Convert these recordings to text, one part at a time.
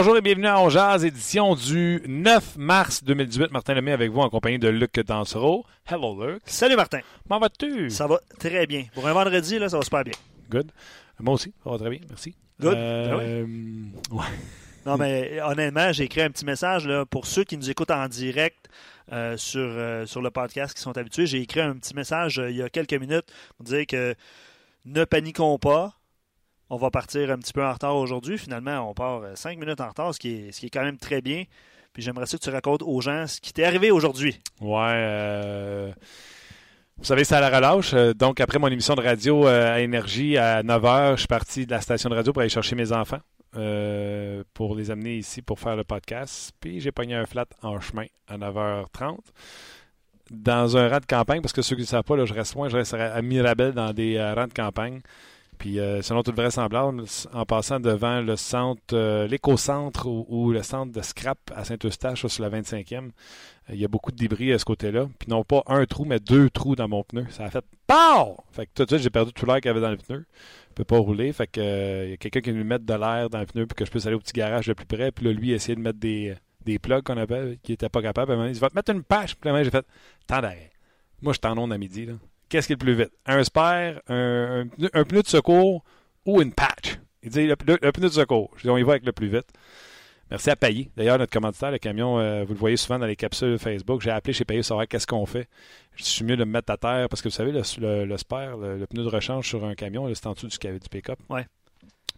Bonjour et bienvenue à On Jazz, édition du 9 mars 2018. Martin Lemay avec vous en compagnie de Luc Dansereau. Hello Luc. Salut Martin. Comment vas-tu? Ça va très bien. Pour un vendredi, là, ça va super bien. Good. Moi aussi, ça va très bien, merci. Good. Euh, ouais. Non, mais honnêtement, j'ai écrit un petit message là, pour ceux qui nous écoutent en direct euh, sur, euh, sur le podcast qui sont habitués. J'ai écrit un petit message il y a quelques minutes pour dire que ne paniquons pas. On va partir un petit peu en retard aujourd'hui. Finalement, on part euh, cinq minutes en retard, ce qui est, quand même très bien. Puis j'aimerais ça que tu racontes aux gens ce qui t'est arrivé aujourd'hui. Ouais. euh, Vous savez, c'est à la relâche. Euh, Donc, après mon émission de radio à Énergie à 9h, je suis parti de la station de radio pour aller chercher mes enfants pour les amener ici pour faire le podcast. Puis, j'ai pogné un flat en chemin à 9h30 dans un rang de campagne, parce que ceux qui ne savent pas, là, je reste loin, je reste à Mirabel dans des rangs de campagne. Puis, euh, selon toute vraisemblance, en passant devant le centre, euh, l'éco-centre ou, le centre de scrap à Saint-Eustache, sur la 25e, euh, il y a beaucoup de débris à ce côté-là. Puis, non pas un trou, mais deux trous dans mon pneu. Ça a fait POW! Fait que tout de suite, j'ai perdu tout l'air qu'il y avait dans le pneu. Je peux pas rouler. Fait que, euh, il y a quelqu'un qui veut mettre de l'air dans le pneu pour que je puisse aller au petit garage le plus près. Puis là, lui, essayer de mettre des, des plugs qu'on appelle, qui était pas capable. Il dit, va te mettre une patch. Puis là, j'ai fait, tant. Moi, je t'en onde à midi, là. Qu'est-ce qui est le plus vite? Un spare, un, un pneu- un pneu de secours ou une patch? Il dit le, le- le pneu de secours. Je dis, on y va avec le plus vite. Merci à Payé. D'ailleurs, notre commanditaire, le camion, euh, vous le voyez souvent dans les capsules Facebook. J'ai appelé chez Payé savoir qu'est-ce qu'on fait. Je suis mieux de me mettre à terre parce que vous savez, le, le, le spare, le, le pneu de rechange sur un camion, c'est en dessous du, du pick-up. Ouais.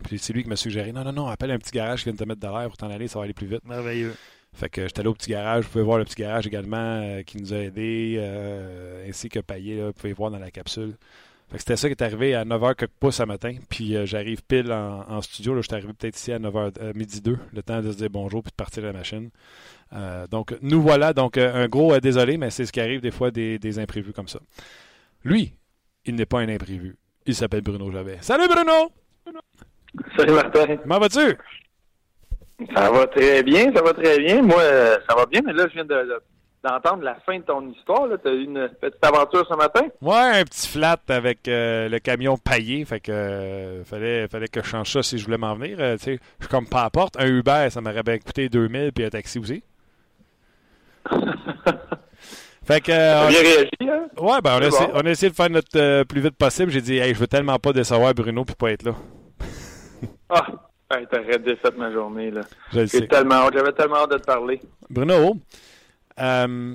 Puis c'est lui qui m'a suggéré non, non, non, appelle un petit garage qui vient de te mettre de l'air pour t'en aller, ça va aller plus vite. Merveilleux. Fait que j'étais allé au petit garage. Vous pouvez voir le petit garage également euh, qui nous a aidés, euh, ainsi que Payet, là, vous pouvez voir dans la capsule. Fait que c'était ça qui est arrivé à 9h quelques pouces ce matin. Puis euh, j'arrive pile en, en studio. Là, je suis arrivé peut-être ici à 9h, euh, midi 2, le temps de se dire bonjour puis de partir la machine. Donc, nous voilà. Donc, un gros désolé, mais c'est ce qui arrive des fois des, des imprévus comme ça. Lui, il n'est pas un imprévu. Il s'appelle Bruno Javet. Salut Bruno! Salut Martin. Comment vas-tu? Ça va très bien, ça va très bien. Moi, euh, ça va bien, mais là, je viens de- de- d'entendre la fin de ton histoire. Tu as eu une petite aventure ce matin? Ouais, un petit flat avec euh, le camion paillé. Fait que euh, fallait, fallait que je change ça si je voulais m'en venir. Euh, je suis comme pas à porte. Un Uber, ça m'aurait bien coûté 2000 puis un taxi aussi. fait que. Euh, bien réagi, hein? ouais, ben, on a, essayé, bon. on a essayé de faire notre euh, plus vite possible. J'ai dit, hey, je veux tellement pas décevoir Bruno puis pas être là. Ah, hey, t'aurais défait ma journée, là. J'ai tellement hâte, j'avais tellement hâte de te parler. Bruno, euh,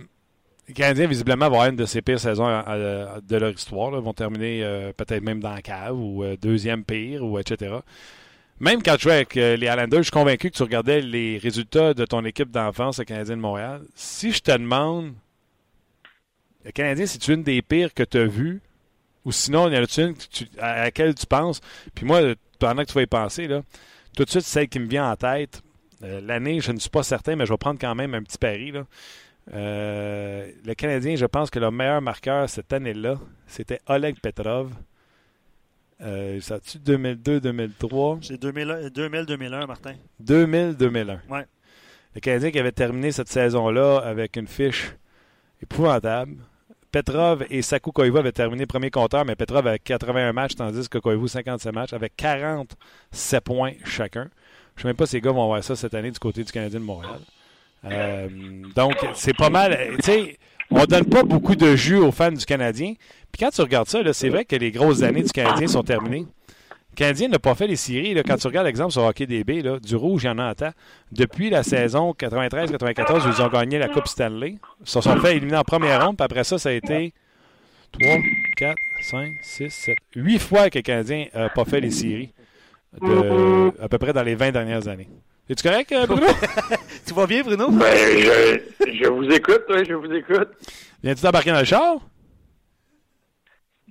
les Canadiens, visiblement, vont avoir une de ces pires saisons à- de leur histoire. là. Ils vont terminer euh, peut-être même dans la cave ou euh, deuxième pire, ou etc. Même quand tu jouais avec euh, les Islanders, je suis convaincu que tu regardais les résultats de ton équipe d'enfance, le Canadien de Montréal. Si je te demande, le Canadien, c'est une des pires que tu as vues, ou sinon, il y en a une à laquelle tu penses, puis moi, pendant que tu vas y penser, là, tout de suite, celle qui me vient en tête, euh, L'année, je ne suis pas certain, mais je vais prendre quand même un petit pari. Là. Euh, le Canadien, je pense que le meilleur marqueur cette année-là, c'était Oleg Petrov. Euh, ça tu 2002-2003? C'est 2000-2001, Martin. 2000-2001. Ouais. Le Canadien qui avait terminé cette saison-là avec une fiche épouvantable. Petrov et Saku Koivu avaient terminé premier compteur, mais Petrov avait 81 matchs, tandis que Koivu 57 matchs, avec 47 points chacun. Je ne sais même pas si les gars vont voir ça cette année du côté du Canadien de Montréal. Euh, donc, c'est pas mal. Tu sais, on donne pas beaucoup de jus aux fans du Canadien. Puis quand tu regardes ça, c'est vrai que les grosses années du Canadien sont terminées. Canadien n'a pas fait les séries. Là. Quand tu regardes l'exemple sur Hockey DB, là, du rouge, il y en a en temps. Depuis la saison 93-94, où ils ont gagné la Coupe Stanley, ils se sont fait éliminer en première ronde. Puis après ça, ça a été 3, 4, 5, 6, 7, 8 fois que le Canadien n'a pas fait les séries. De, à peu près dans les 20 dernières années. Es-tu correct, euh, Bruno? tu vas bien, Bruno? Ben, je, je vous écoute, oui, je vous écoute. Viens-tu t'embarquer dans le char?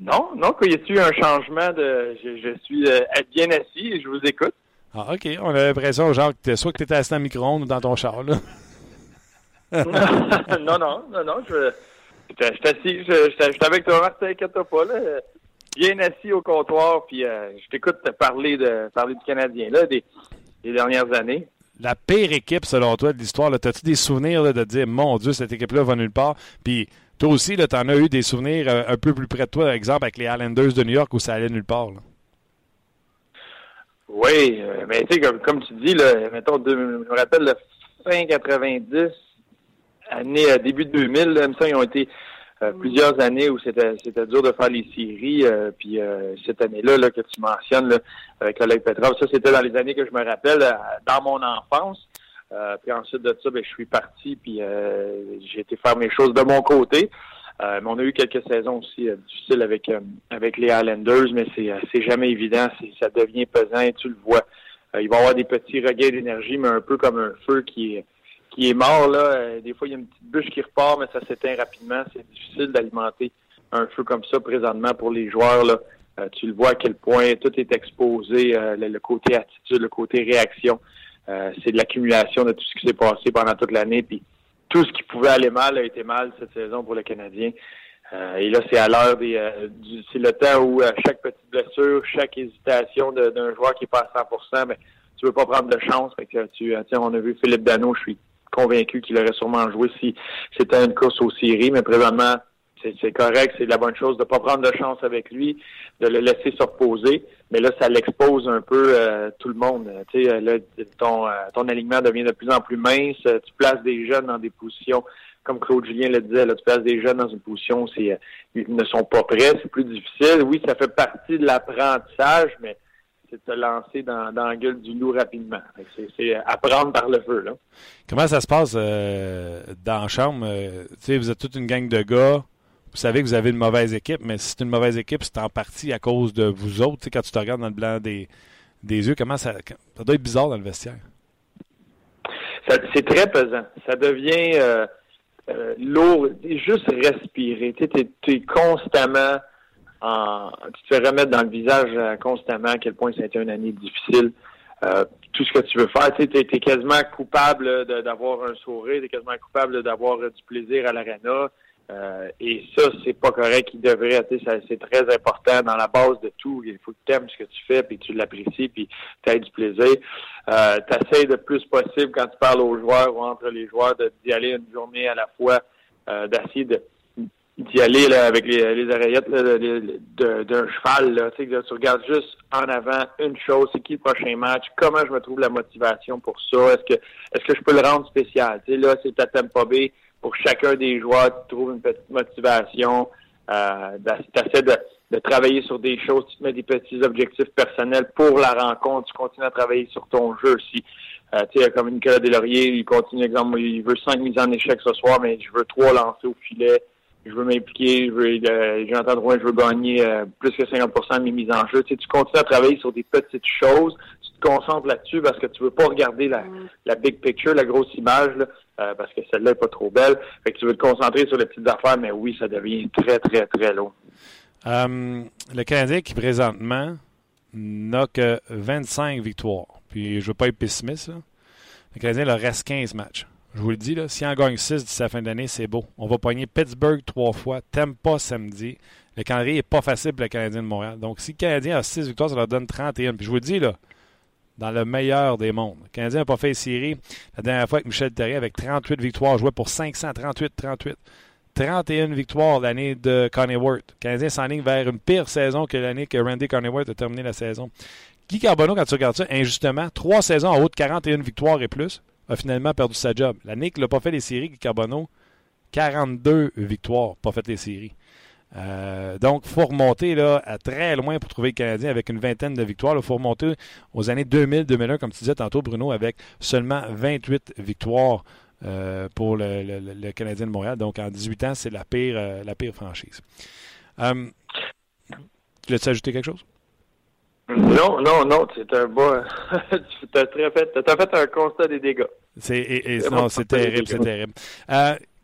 Non, non, qu'il y ait-tu un changement de. Je, je suis euh, bien assis et je vous écoute. Ah, OK. On a l'impression, genre, que soit que tu étais assis dans le micro-ondes ou dans ton char, là. non, non, non, non, je. Je assis, je, je, avec toi, Martin, inquiète-toi pas, là. Bien assis au comptoir, puis euh, je t'écoute te parler de parler du Canadien, là, des, des dernières années. La pire équipe, selon toi, de l'histoire, là, t'as-tu des souvenirs là, de dire, mon Dieu, cette équipe-là va nulle part? Puis toi aussi, là, t'en as eu des souvenirs euh, un peu plus près de toi, par exemple, avec les Islanders de New York où ça allait nulle part. Oui, euh, mais tu sais, comme, tu dis, mettons, je me rappelle, le fin 90, année, euh, début 2000, là, semble, ils ont été plusieurs années où c'était dur de faire les séries. puis cette année-là là, que tu mentionnes avec Oleg Petrov, ça c'était dans les années que je me rappelle, dans mon enfance. Euh, puis ensuite de ça, ben, je suis parti, puis euh, j'ai été faire mes choses de mon côté. Euh, mais on a eu quelques saisons aussi euh, difficiles avec euh, avec les Highlanders, mais c'est euh, c'est jamais évident, ça devient pesant tu le vois. Il va y avoir des petits regains d'énergie, mais un peu comme un feu qui est qui est mort là. Des fois, il y a une petite bûche qui repart, mais ça s'éteint rapidement. C'est difficile d'alimenter un feu comme ça présentement pour les joueurs là. Tu le vois à quel point tout est exposé, le, le côté attitude, le côté réaction. Euh, c'est de l'accumulation de tout ce qui s'est passé pendant toute l'année. Puis tout ce qui pouvait aller mal a été mal cette saison pour le Canadien. Euh, et là, c'est à l'heure des, euh, c'est le temps où euh, chaque petite blessure, chaque hésitation d'un joueur qui est pas à 100%, mais tu veux pas prendre de chance. Fait que tu, euh, tiens, on a vu Philippe Dano, je suis convaincu qu'il aurait sûrement joué si c'était une course aux séries, mais présentement, c'est correct, c'est la bonne chose de pas prendre de chance avec lui, de le laisser se reposer, mais là, ça l'expose un peu euh, tout le monde. Euh, Tu sais, euh, là, ton, euh, ton alignement devient de plus en plus mince, euh, tu places des jeunes dans des positions, comme Claude Julien le disait, là, tu places des jeunes dans une position où euh, ils ne sont pas prêts, c'est plus difficile. Oui, ça fait partie de l'apprentissage, mais c'est de te lancer dans, dans la gueule du loup rapidement. C'est c'est apprendre par le feu, là. Comment ça se passe euh, dans la chambre? Euh, tu sais, vous êtes toute une gang de gars. Vous savez que vous avez une mauvaise équipe, mais si c'est une mauvaise équipe, c'est en partie à cause de vous autres. Tu sais, quand tu te regardes dans le blanc des, des yeux, comment ça, ça doit être bizarre dans le vestiaire? C'est très pesant. Ça devient euh, euh, lourd. Juste respirer. Tu es, constamment en. Tu te fais remettre dans le visage euh, constamment à quel point ça a été une année difficile. Tout ce que tu veux faire, tu es, quasiment coupable d'avoir un sourire, tu es quasiment coupable d'avoir du plaisir à l'arena. Euh, et ça, c'est pas correct. Il devrait, c'est très important dans la base de tout. Il faut que tu aimes ce que tu fais, puis tu l'apprécies, puis tu as du plaisir. Euh, tu le plus possible quand tu parles aux joueurs ou entre les joueurs d'y aller une journée à la fois, euh, d'essayer de d'y aller là, avec les, les oreillettes d'un cheval. Là, que tu regardes juste en avant une chose, c'est qui le prochain match, comment je me trouve la motivation pour ça, est-ce que est-ce que je peux le rendre spécial? Tu sais, là, c'est à Tampa Bay, pour chacun des joueurs, tu trouves une petite motivation, euh, tu essaies de, de travailler sur des choses, tu te mets des petits objectifs personnels pour la rencontre, tu continues à travailler sur ton jeu aussi. Euh, tu sais, comme Nicolas Deslauriers, il continue, exemple, il veut cinq mises en échec ce soir, mais je veux trois lancers au filet, je veux m'impliquer, je veux, euh, j'entends je veux gagner euh, plus que 50% de mes mises en jeu. Tu, sais, tu continues à travailler sur des petites choses, tu te concentres là-dessus parce que tu veux pas regarder la, la big picture, la grosse image, là, euh, parce que celle-là est pas trop belle. Fait que tu veux te concentrer sur les petites affaires, mais oui, ça devient très, très, très long. Euh, le Canadien qui présentement n'a que 25 victoires. Puis je veux pas être pessimiste. Le Canadien leur reste 15 matchs. Je vous le dis, là, s'il en gagne 6 d'ici la fin de l'année, c'est beau. On va pogner Pittsburgh trois fois, Tampa samedi. Le calendrier n'est pas facile pour le Canadien de Montréal. Donc, si le Canadien a 6 victoires, ça leur donne 31. Puis je vous le dis, là, dans le meilleur des mondes. Le Canadien n'a pas fait série la dernière fois avec Michel Terrier avec 38 victoires, jouait pour 538-38. 31 victoires l'année de Coneyworth. Le Canadien s'enligne vers une pire saison que l'année que Randy Coneyworth a terminé la saison. Guy Carbonneau, quand tu regardes ça, injustement, trois saisons en haut de 41 victoires et plus, a finalement perdu sa job. L'année qu'il n'a pas fait les séries, Guy Carbonneau, 42 victoires, pas fait les séries. Euh, donc, il faut remonter là, à très loin pour trouver le Canadien avec une vingtaine de victoires. Il faut remonter aux années 2000-2001, comme tu disais tantôt, Bruno, avec seulement 28 victoires euh, pour le, le- le Canadien de Montréal. Donc, en 18 ans, c'est la pire, euh, la pire franchise. Tu voulais-tu ajouter quelque chose? Non, non, non, c'est un bon. tu as fait, as fait un constat des dégâts. C'est, non, c'est terrible, c'est terrible.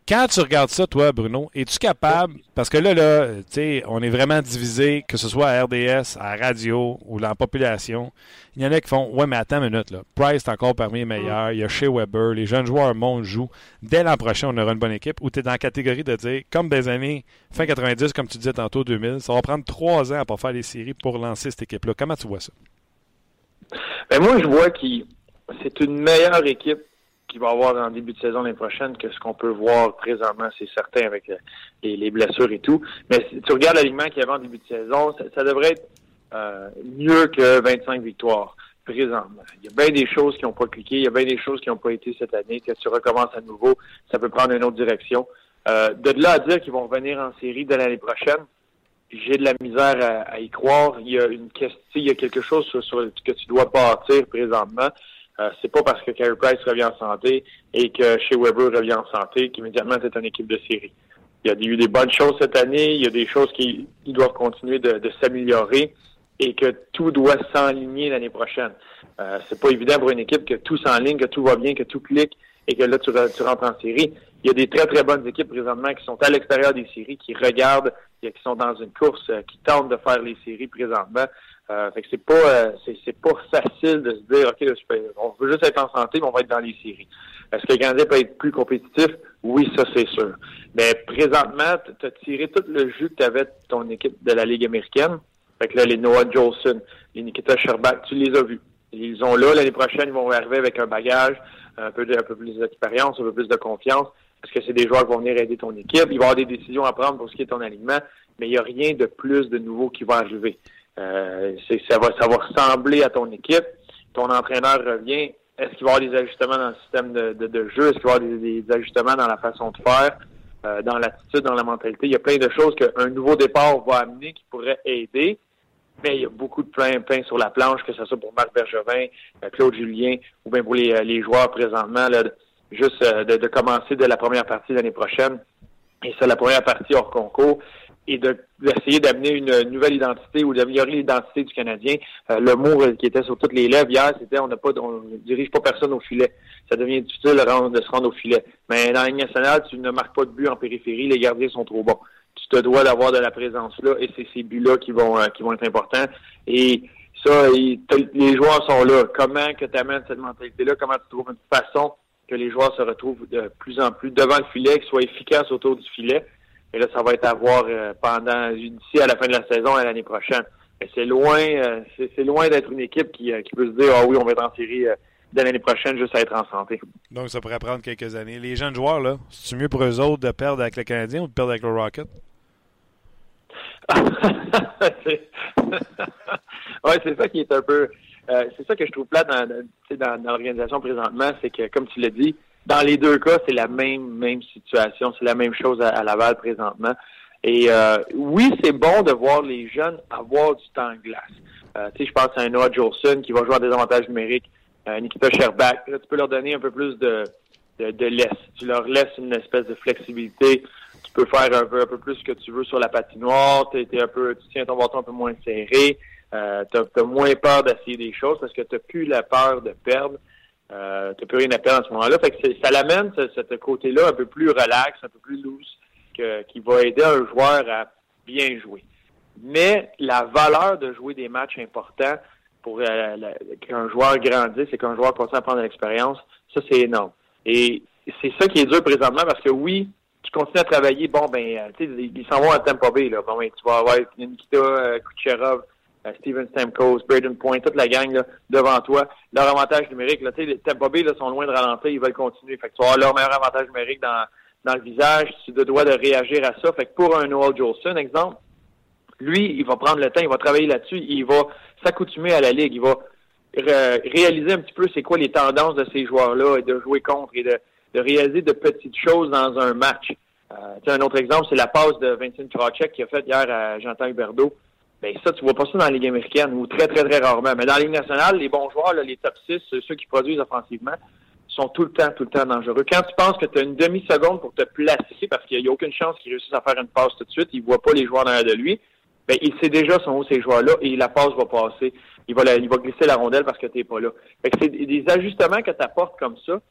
Quand tu regardes ça, toi, Bruno, es-tu capable, parce que là, là, tu sais, on est vraiment divisé, que ce soit à RDS, à radio ou dans la population. Il y en a qui font, ouais, mais attends une minute, là. Price est encore parmi les meilleurs. Il y a chez Weber, les jeunes joueurs montent, jouent. Dès l'an prochain, on aura une bonne équipe. Ou tu es dans la catégorie de dire, comme des années fin 90, comme tu disais tantôt, 2000, ça va prendre trois ans à pas faire les séries pour lancer cette équipe-là. Comment tu vois ça? Ben moi, je vois que c'est une meilleure équipe qu'il va avoir en début de saison l'année prochaine que ce qu'on peut voir présentement, c'est certain, avec les, blessures et tout. Mais si tu regardes l'alignement qu'il y avait en début de saison, ça, devrait être euh, mieux que 25 victoires présentement. Il y a bien des choses qui n'ont pas cliqué, il y a bien des choses qui n'ont pas été cette année. Que tu recommences à nouveau, ça peut prendre une autre direction. Euh, de là à dire qu'ils vont revenir en série de l'année prochaine, j'ai de la misère à, y croire. Il y a une question, il y a quelque chose sur, sur que tu dois bâtir présentement. Euh, c'est pas parce que Carey Price revient en santé et que chez Weber revient en santé qu'immédiatement c'est une équipe de série. Il y a eu des bonnes choses cette année, il y a des choses qui, doivent continuer de, s'améliorer et que tout doit s'enligner l'année prochaine. Euh, c'est pas évident pour une équipe que tout s'enligne, que tout va bien, que tout clique et que là tu, tu rentres en série. Il y a des très très bonnes équipes présentement qui sont à l'extérieur des séries, qui regardent, qui sont dans une course, euh, qui tentent de faire les séries présentement. Euh, fait que c'est pas euh, c'est, pas facile de se dire OK, on veut juste être en santé, mais on va être dans les séries. Est-ce que le peut être plus compétitif? Oui, ça c'est sûr. Mais présentement, tu as tiré tout le jus que tu avais de ton équipe de la Ligue américaine. Fait que là, les Noah Jolson, les Nikita Sherbak, tu les as vus. Ils ont là, l'année prochaine, ils vont arriver avec un bagage, un peu, de, un peu plus d'expérience, un peu plus de confiance, parce que c'est des joueurs qui vont venir aider ton équipe? Il va y avoir des décisions à prendre pour ce qui est ton alignement, mais il n'y a rien de plus de nouveau qui va arriver. Euh, ça, va, ça va ressembler à ton équipe. Ton entraîneur revient. Est-ce qu'il va y avoir des ajustements dans le système de, de, jeu? Est-ce qu'il va y avoir des, ajustements dans la façon de faire, euh, dans l'attitude, dans la mentalité? Il y a plein de choses qu'un nouveau départ va amener qui pourrait aider. Mais il y a beaucoup de pain, pain sur la planche, que ce soit pour Marc Bergevin, euh, Claude Julien, ou bien pour les, les joueurs présentement, là, juste de, de commencer dès la première partie l'année prochaine. Et c'est la première partie hors concours et d'essayer d'amener une nouvelle identité ou d'améliorer l'identité du Canadien. Euh, le mot qui était sur toutes les lèvres hier, c'était on n'a pas on dirige pas personne au filet. Ça devient difficile de, se rendre au filet. Mais dans la nationale, tu ne marques pas de but en périphérie, les gardiens sont trop bons. Tu te dois d'avoir de la présence là et c'est ces buts-là qui vont euh, qui vont être importants. Et ça, les joueurs sont là. Comment que tu amènes cette mentalité-là? Comment tu trouves une façon que les joueurs se retrouvent de plus en plus devant le filet, qu'ils soient efficaces autour du filet? Et là, ça va être à voir euh, pendant d'ici à la fin de la saison et l'année prochaine. Mais c'est loin, euh, c'est loin d'être une équipe qui, euh, qui peut se dire Ah oui, on va être en série de l'année prochaine juste à être en santé. Donc ça pourrait prendre quelques années. Les jeunes joueurs, là, c'est mieux pour eux autres de perdre avec le Canadien ou de perdre avec le Rocket? ouais, c'est ça qui est un peu. c'est ça que je trouve plat dans, dans, dans l'organisation présentement, c'est que, comme tu l'as dit, dans les deux cas, c'est la même même situation, c'est la même chose à, Laval présentement. Et euh, oui, c'est bon de voir les jeunes avoir du temps de glace. Euh, tu sais, je pense à un Noah Jolson qui va jouer à des avantages numériques, euh, Nikita Sherbak. Là, tu peux leur donner un peu plus de, de, de laisse. Tu leur laisses une espèce de flexibilité. Tu peux faire un peu, un peu plus ce que tu veux sur la patinoire. T'es, un peu, tu tiens ton bâton un peu moins serré. Euh, tu as, moins peur d'essayer des choses parce que tu plus la peur de perdre. Euh, tu n'as plus rien à perdre à ce moment-là. Ça l'amène, ce, côté-là, un peu plus relax, un peu plus loose, qui va aider un joueur à bien jouer. Mais la valeur de jouer des matchs importants pour euh, qu'un joueur grandisse et qu'un joueur continue à prendre de l'expérience, ça, c'est énorme. Et c'est ça qui est dur présentement parce que oui, tu continues à travailler, bon, ben, euh, tu sais, ils s'en vont à Tampa Bay, là. Bon, ben, tu vas avoir Nikita Kucherov, Steven Stamkos, Braden Point, toute la gang là, devant toi. Leur avantage numérique, là, sais, Tampa Bay là, sont loin de ralentir, ils veulent continuer. Fait que tu vas avoir leur meilleur avantage numérique dans, dans le visage, tu dois de réagir à ça. Fait que pour un Noel Jolson, exemple, lui, il va prendre le temps, il va travailler là-dessus, il va s'accoutumer à la ligue, il va réaliser un petit peu c'est quoi les tendances de ces joueurs-là et de jouer contre et de, réaliser de petites choses dans un match. Euh, un autre exemple, c'est la passe de Vincent Kracek qui a fait hier à Jean-Jean Huberdeau ben ça, tu vois pas ça dans la Ligue américaine, ou très, très, très rarement. Mais dans la Ligue nationale, les bons joueurs, les top 6, ceux qui produisent offensivement, sont tout le temps, tout le temps dangereux. Quand tu penses que tu as une demi-seconde pour te placer, parce qu'il n'y a aucune chance qu'il réussisse à faire une passe tout de suite, il voit pas les joueurs derrière de lui, ben, il sait déjà son où ces joueurs-là et la passe va passer. Il va, il va glisser la rondelle parce que tu n'es pas là. c'est des ajustements que tu apportes comme ça,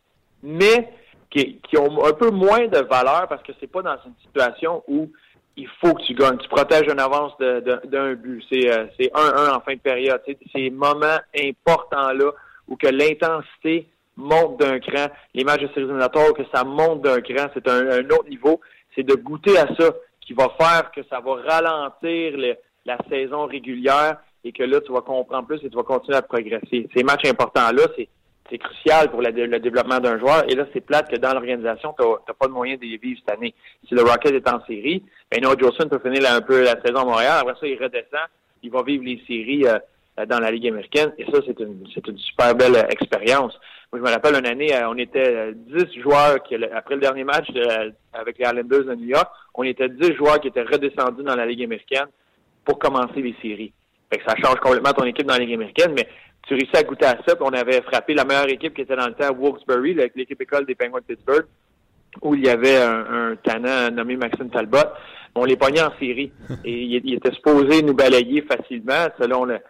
mais qui, qui, ont un peu moins de valeur parce que c'est pas dans une situation où il faut que tu gagnes. Tu protèges une avance d'un but. C'est 1-1 euh, en fin de période. C'est ces moments importants-là où que l'intensité monte d'un cran. Les matchs de séries éliminatoires, que ça monte d'un cran, c'est un, autre niveau. C'est de goûter à ça qui va faire que ça va ralentir la saison régulière et que là, tu vas comprendre plus et tu vas continuer à progresser. Ces matchs importants-là, c'est c'est crucial pour le développement d'un joueur. Et là, c'est plate que dans l'organisation, tu n'as pas de moyen de vivre cette année. Si le Rocket est en série, ben Noah peut finir un peu la saison à Montréal. Après ça, il redescend. Il va vivre les séries euh, dans la Ligue américaine. Et ça, c'est une, c'est une super belle euh, expérience. Moi, je me rappelle une année, euh, on était 10 joueurs qui, après le dernier match avec les Islanders de New York, on était 10 joueurs qui étaient redescendus dans la Ligue américaine pour commencer les séries. Fait que ça change complètement ton équipe dans la Ligue américaine, mais tu réussis à goûter à ça. Puis on avait frappé la meilleure équipe qui était dans le temps, Wilkes-Barre, l'équipe école des Penguins de Pittsburgh, où il y avait un, un nommé Maxime Talbot. On les pognait en série. Et il, était supposé nous balayer facilement selon le,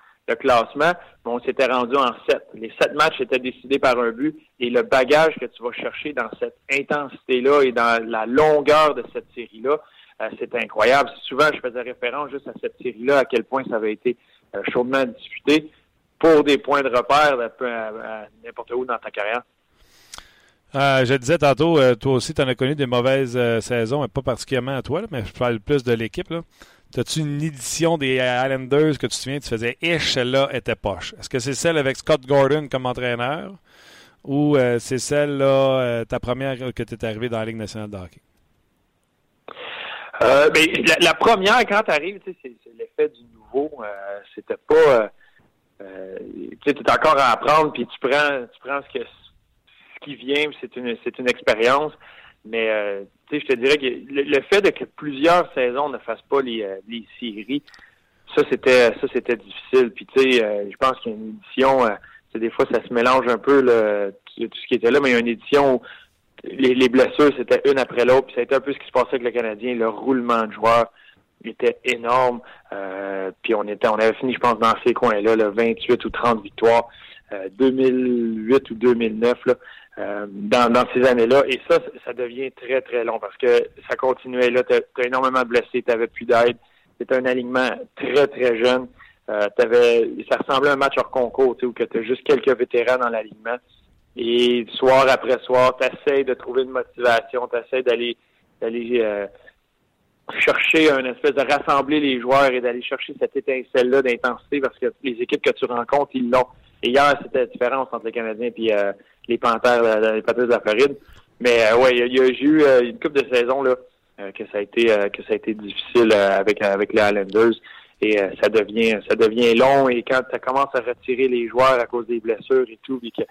classement. Mais on s'était rendu en sept. Les sept matchs étaient décidés par un but. Et le bagage que tu vas chercher dans cette intensité-là et dans la longueur de cette série-là, euh, c'est incroyable. Souvent, je faisais référence juste à cette série-là, à quel point ça avait été euh, chaudement disputé pour des points de repère à, n'importe où dans ta carrière? Euh, je disais tantôt, euh, toi aussi, tu en as connu des mauvaises euh, saisons, pas particulièrement à toi, mais je parle plus de l'équipe. As-tu une édition des Islanders que tu te souviens, tu faisais ish, celle-là était poche? Est-ce que c'est celle avec Scott Gordon comme entraîneur ou c'est celle-là, ta première que tu es arrivé dans la Ligue nationale de hockey? Ben, la, première, quand tu arrives, c'est l'effet du nouveau. C'était pas euh, tu es encore à apprendre, puis tu prends, tu prends ce, que, ce qui vient, c'est une, c'est une expérience. Mais euh, je te dirais que le, fait de que plusieurs saisons ne fassent pas les, euh, les séries, ça c'était ça c'était difficile. Puis tu sais, je pense qu'il y a une édition, des fois ça se mélange un peu le, tout ce qui était là, mais il y a une édition où les, les blessures c'était une après l'autre. Puis ça a été un peu ce qui se passait avec le Canadien, le roulement de joueurs était énorme. Euh, puis on était, on avait fini, je pense, dans ces coins-là, le 28 ou 30 victoires, 2008 euh, ou 2009, là, euh, dans, dans ces années-là. Et ça, ça devient très, très long parce que ça continuait. Là, tu as, énormément de blessés, tu plus d'aide. C'était un alignement très, très jeune. Euh, avais, ça ressemblait à un match hors concours, où tu as juste quelques vétérans dans l'alignement. Et soir après soir, tu essaies de trouver une motivation, tu essaies d'aller d'aller euh, chercher un espèce de rassembler les joueurs et d'aller chercher cette étincelle-là d'intensité parce que les équipes que tu rencontres, ils l'ont. Et hier, c'était la différence entre les Canadiens et euh, les Panthères, euh, les Panthères de la Floride. Mais euh, ouais, il y, a, eu une coupe de saison là que ça a été que ça a été difficile avec avec les Islanders et ça devient ça devient long et quand tu commences à retirer les joueurs à cause des blessures et tout, puis que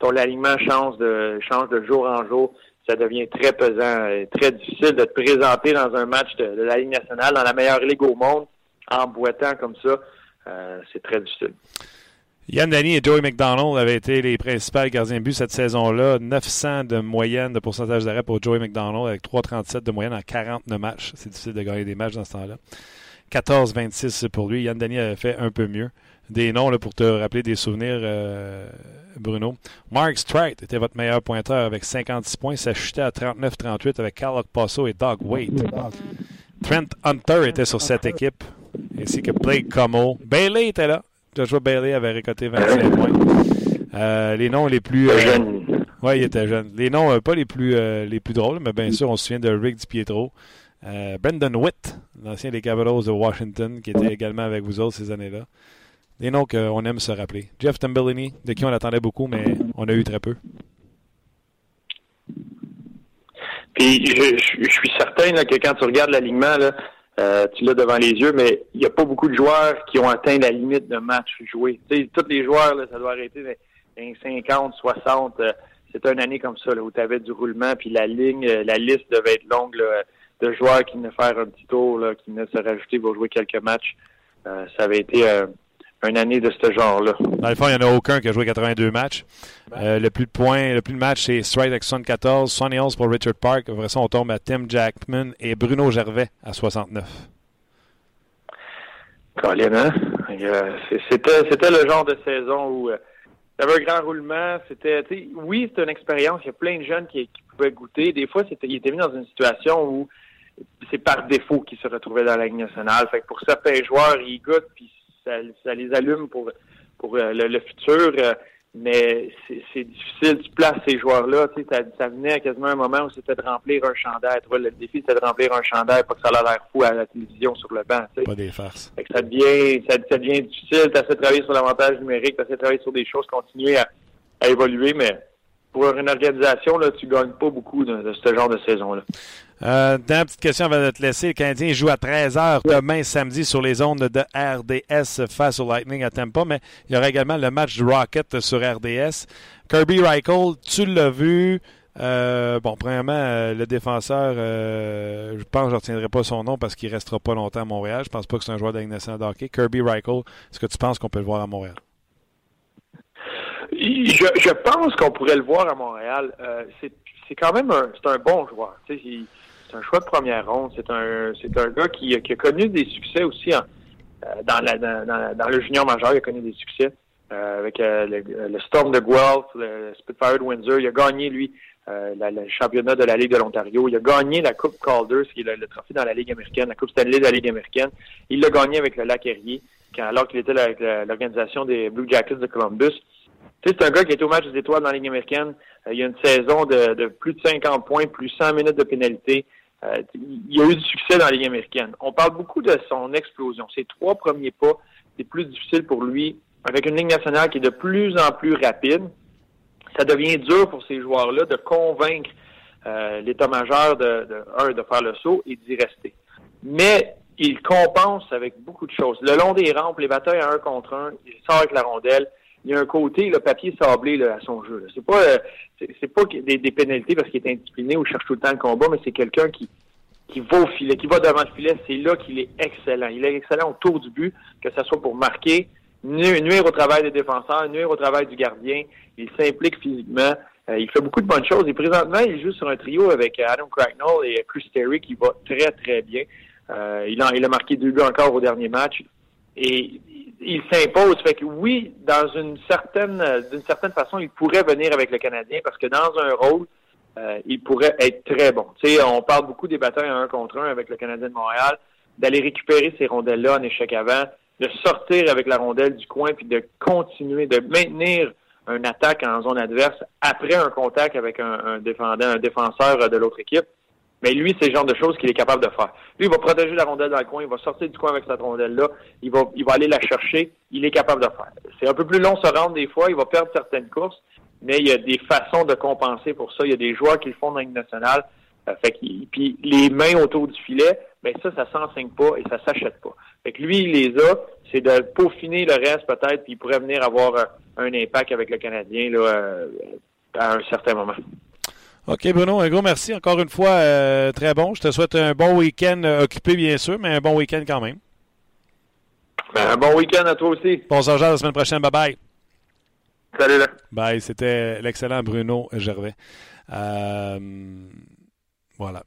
ton alignement change de change de jour en jour, ça devient très pesant et très difficile de te présenter dans un match de, la Ligue nationale, dans la meilleure ligue au monde, en boitant comme ça. Euh, c'est très difficile. Yann Dany et Joey McDonald avaient été les principaux gardiens de but cette saison-là. 900 de moyenne de pourcentage d'arrêt pour Joey McDonald avec 3,37 de moyenne en 49 matchs. C'est difficile de gagner des matchs dans ce temps-là. 14-26 pour lui. Yann Dany avait fait un peu mieux. Des noms là, pour te rappeler des souvenirs, euh, Bruno. Mark Strite était votre meilleur pointeur avec 56 points. Ça chutait à 39-38 avec Carl Passo et Doug Waite. Trent Hunter était sur cette équipe, ainsi que Blake Como. Bailey était là. Joshua Bailey avait récolté 25 points. Euh, les noms les plus. Euh, oui, il était jeune. Les noms pas les plus, les plus drôles, mais bien sûr, on se souvient de Rick DiPietro. Brendan Witt, l'ancien des Capitals de Washington, qui était également avec vous autres ces années-là. Des noms qu'on aime se rappeler. Jeff Tambellini, de qui on attendait beaucoup, mais on a eu très peu. Puis je, suis certain que quand tu regardes l'alignement, euh, tu l'as devant les yeux, mais il n'y a pas beaucoup de joueurs qui ont atteint la limite de match joué. Tous les joueurs, ça doit arrêter dans 50, 60. Euh, C'était une année comme ça, où tu avais du roulement, puis la ligne, euh, la liste devait être longue de joueurs qui venaient faire un petit tour, qui venaient se rajouter pour jouer quelques matchs. ça avait été une année de ce genre-là. Dans le fond, il n'y en a aucun qui a joué 82 matchs. Euh, le plus de points, le plus de matchs, c'est Stride avec 74, 71 pour Richard Park. Après ça, on tombe à Tim Jackman et Bruno Gervais à 69. Colin, hein? C'était, le genre de saison où il y avait un grand roulement. C'était, oui, c'est une expérience. Il y a plein de jeunes qui, pouvaient goûter. Des fois, c'était, ils étaient mis dans une situation où c'est par défaut qu'ils se retrouvaient dans la Ligue nationale. Fait que pour certains joueurs, ils goûtent puis ça, les allume pour pour le, le futur. Mais c'est difficile. Tu places ces joueurs-là. Tu sais, ça, venait à quasiment un moment où c'était de remplir un chandail. Tu vois, le défi, c'était de remplir un chandail, pas que ça a l'air fou à la télévision sur le banc. Tu Pas des farces. Fait que ça devient, ça, devient difficile. Tu as de travailler sur l'avantage numérique, tu as de travailler sur des choses, continuer à, à évoluer, mais pour une organisation, là, tu gagnes pas beaucoup de, ce genre de saison-là. Euh, dernière petite question avant de te laisser. Le Canadien joue à 13h demain samedi sur les ondes de RDS face au Lightning à Tampa, mais il y aura également le match du Rocket sur RDS. Kirby Reichel, tu l'as vu. Euh, bon, premièrement, euh, le défenseur, euh, je pense que je ne retiendrai pas son nom parce qu'il ne restera pas longtemps à Montréal. Je pense pas que c'est un joueur de de hockey. Kirby Reichel, est-ce que tu penses qu'on peut le voir à Montréal? Je, je pense qu'on pourrait le voir à Montréal. Euh, c'est quand même un, c'est un bon joueur. C'est un choix de première ronde. C'est un, c'est un gars qui, a connu des succès aussi euh, dans, le junior majeur. Il a connu des succès euh, avec euh, le, Storm de Guelph, le Spitfire de Windsor. Il a gagné, lui, le championnat de la Ligue de l'Ontario. Il a gagné la Coupe Calder, qui est le, trophée dans la Ligue américaine, la Coupe Stanley de la Ligue américaine. Il l'a gagné avec le Lac Erie, alors qu'il était avec l'organisation des Blue Jackets de Columbus c'est un gars qui est au match des étoiles dans la Ligue américaine. Il y a une saison de, plus de 50 points, plus 100 minutes de pénalité. Euh, il a eu du succès dans la Ligue américaine. On parle beaucoup de son explosion. Ses trois premiers pas, c'est plus difficile pour lui. Avec une Ligue nationale qui est de plus en plus rapide, ça devient dur pour ces joueurs-là de convaincre euh, l'état-major de, de, de faire le saut et d'y rester. Mais il compense avec beaucoup de choses. Le long des rampes, les batailles à un contre un, il sort avec la rondelle il y a un côté le papier sablé là, à son jeu. C'est pas euh, c'est pas des, des pénalités parce qu'il est indiscipliné ou cherche tout le temps le combat, mais c'est quelqu'un qui qui va au filet, qui va devant le filet, c'est là qu'il est excellent. Il est excellent autour du but, que ce soit pour marquer, nuire au travail des défenseurs, nuire au travail du gardien. Il s'implique physiquement. Euh, il fait beaucoup de bonnes choses. Et présentement, il joue sur un trio avec Adam Cracknell et Chris Terry qui va très, très bien. Euh, il, a, il a marqué deux buts encore au dernier match. Et il s'impose. Fait que oui, dans une certaine, d'une certaine façon, il pourrait venir avec le Canadien parce que dans un rôle, euh, il pourrait être très bon. Tu sais, on parle beaucoup des batailles un contre un avec le Canadien de Montréal, d'aller récupérer ces rondelles-là en échec avant, de sortir avec la rondelle du coin puis de continuer, de maintenir une attaque en zone adverse après un contact avec un, un défendant, un défenseur de l'autre équipe. Mais lui, c'est le genre de choses qu'il est capable de faire. Lui, il va protéger la rondelle dans le coin, il va sortir du coin avec cette rondelle-là, il va, il va aller la chercher, il est capable de faire. C'est un peu plus long se rendre des fois, il va perdre certaines courses, mais il y a des façons de compenser pour ça. Il y a des joueurs qui le font dans une nationale. fait puis les mains autour du filet, ben ça, ça s'enseigne pas et ça s'achète pas. Fait que lui, il les a, c'est de peaufiner le reste peut-être, puis il pourrait venir avoir un impact avec le Canadien là, euh, à un certain moment. OK, Bruno, un gros merci. Encore une fois, euh, très bon. Je te souhaite un bon week-end euh, occupé, bien sûr, mais un bon week-end quand même. Ben, un bon week-end à toi aussi. Bon se la semaine prochaine. Bye-bye. Salut là. Bye. C'était l'excellent Bruno Gervais. Euh, voilà.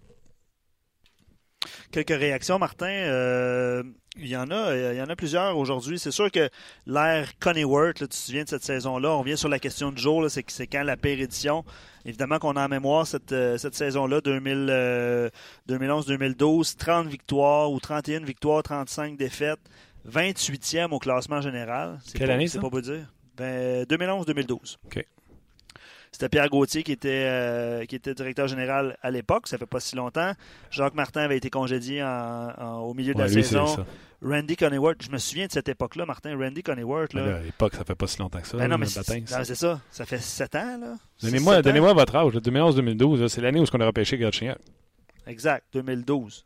Quelques réactions, Martin. Il y en a, il y en a plusieurs aujourd'hui. C'est sûr que l'ère Coneyworth, tu te souviens de cette saison-là, on vient sur la question du jour, c'est quand la pire édition? Évidemment qu'on a en mémoire cette, euh, cette saison-là, 2011-2012, 30 euh, victoires ou 31 victoires, 35 défaites, 28e au classement général. Quelle année, C'est pas vous dire. Ben, 2011-2012. OK. C'était Pierre Gauthier qui était, euh, qui était directeur général à l'époque, ça fait pas si longtemps. Jacques Martin avait été congédié au milieu de la saison. Randy Coneyworth, je me souviens de cette époque-là, Martin. Randy Coneyworth. Là, à l'époque, ça fait pas si longtemps que ça. Ben non, mais c'est ça. Ça fait sept ans. là. Donnez-moi donnez votre âge. 2011-2012, c'est l'année où on a repêché Gatchignol. Exact, 2012.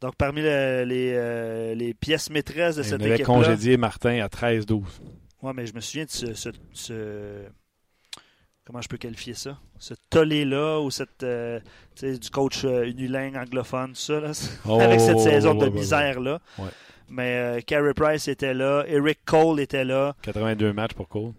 Donc, parmi les, les, les pièces maîtresses de cette équipe. On avait congédié Martin à 13-12. Oui, mais je me souviens de ce, ce comment je peux qualifier ça? Ce tollé-là ou cette, euh, du coach euh, unilingue anglophone, tout ça, là, oh, avec cette saison de misère-là. Mais euh, Carey Price était là, Eric Cole était là. 82 matchs pour Cole.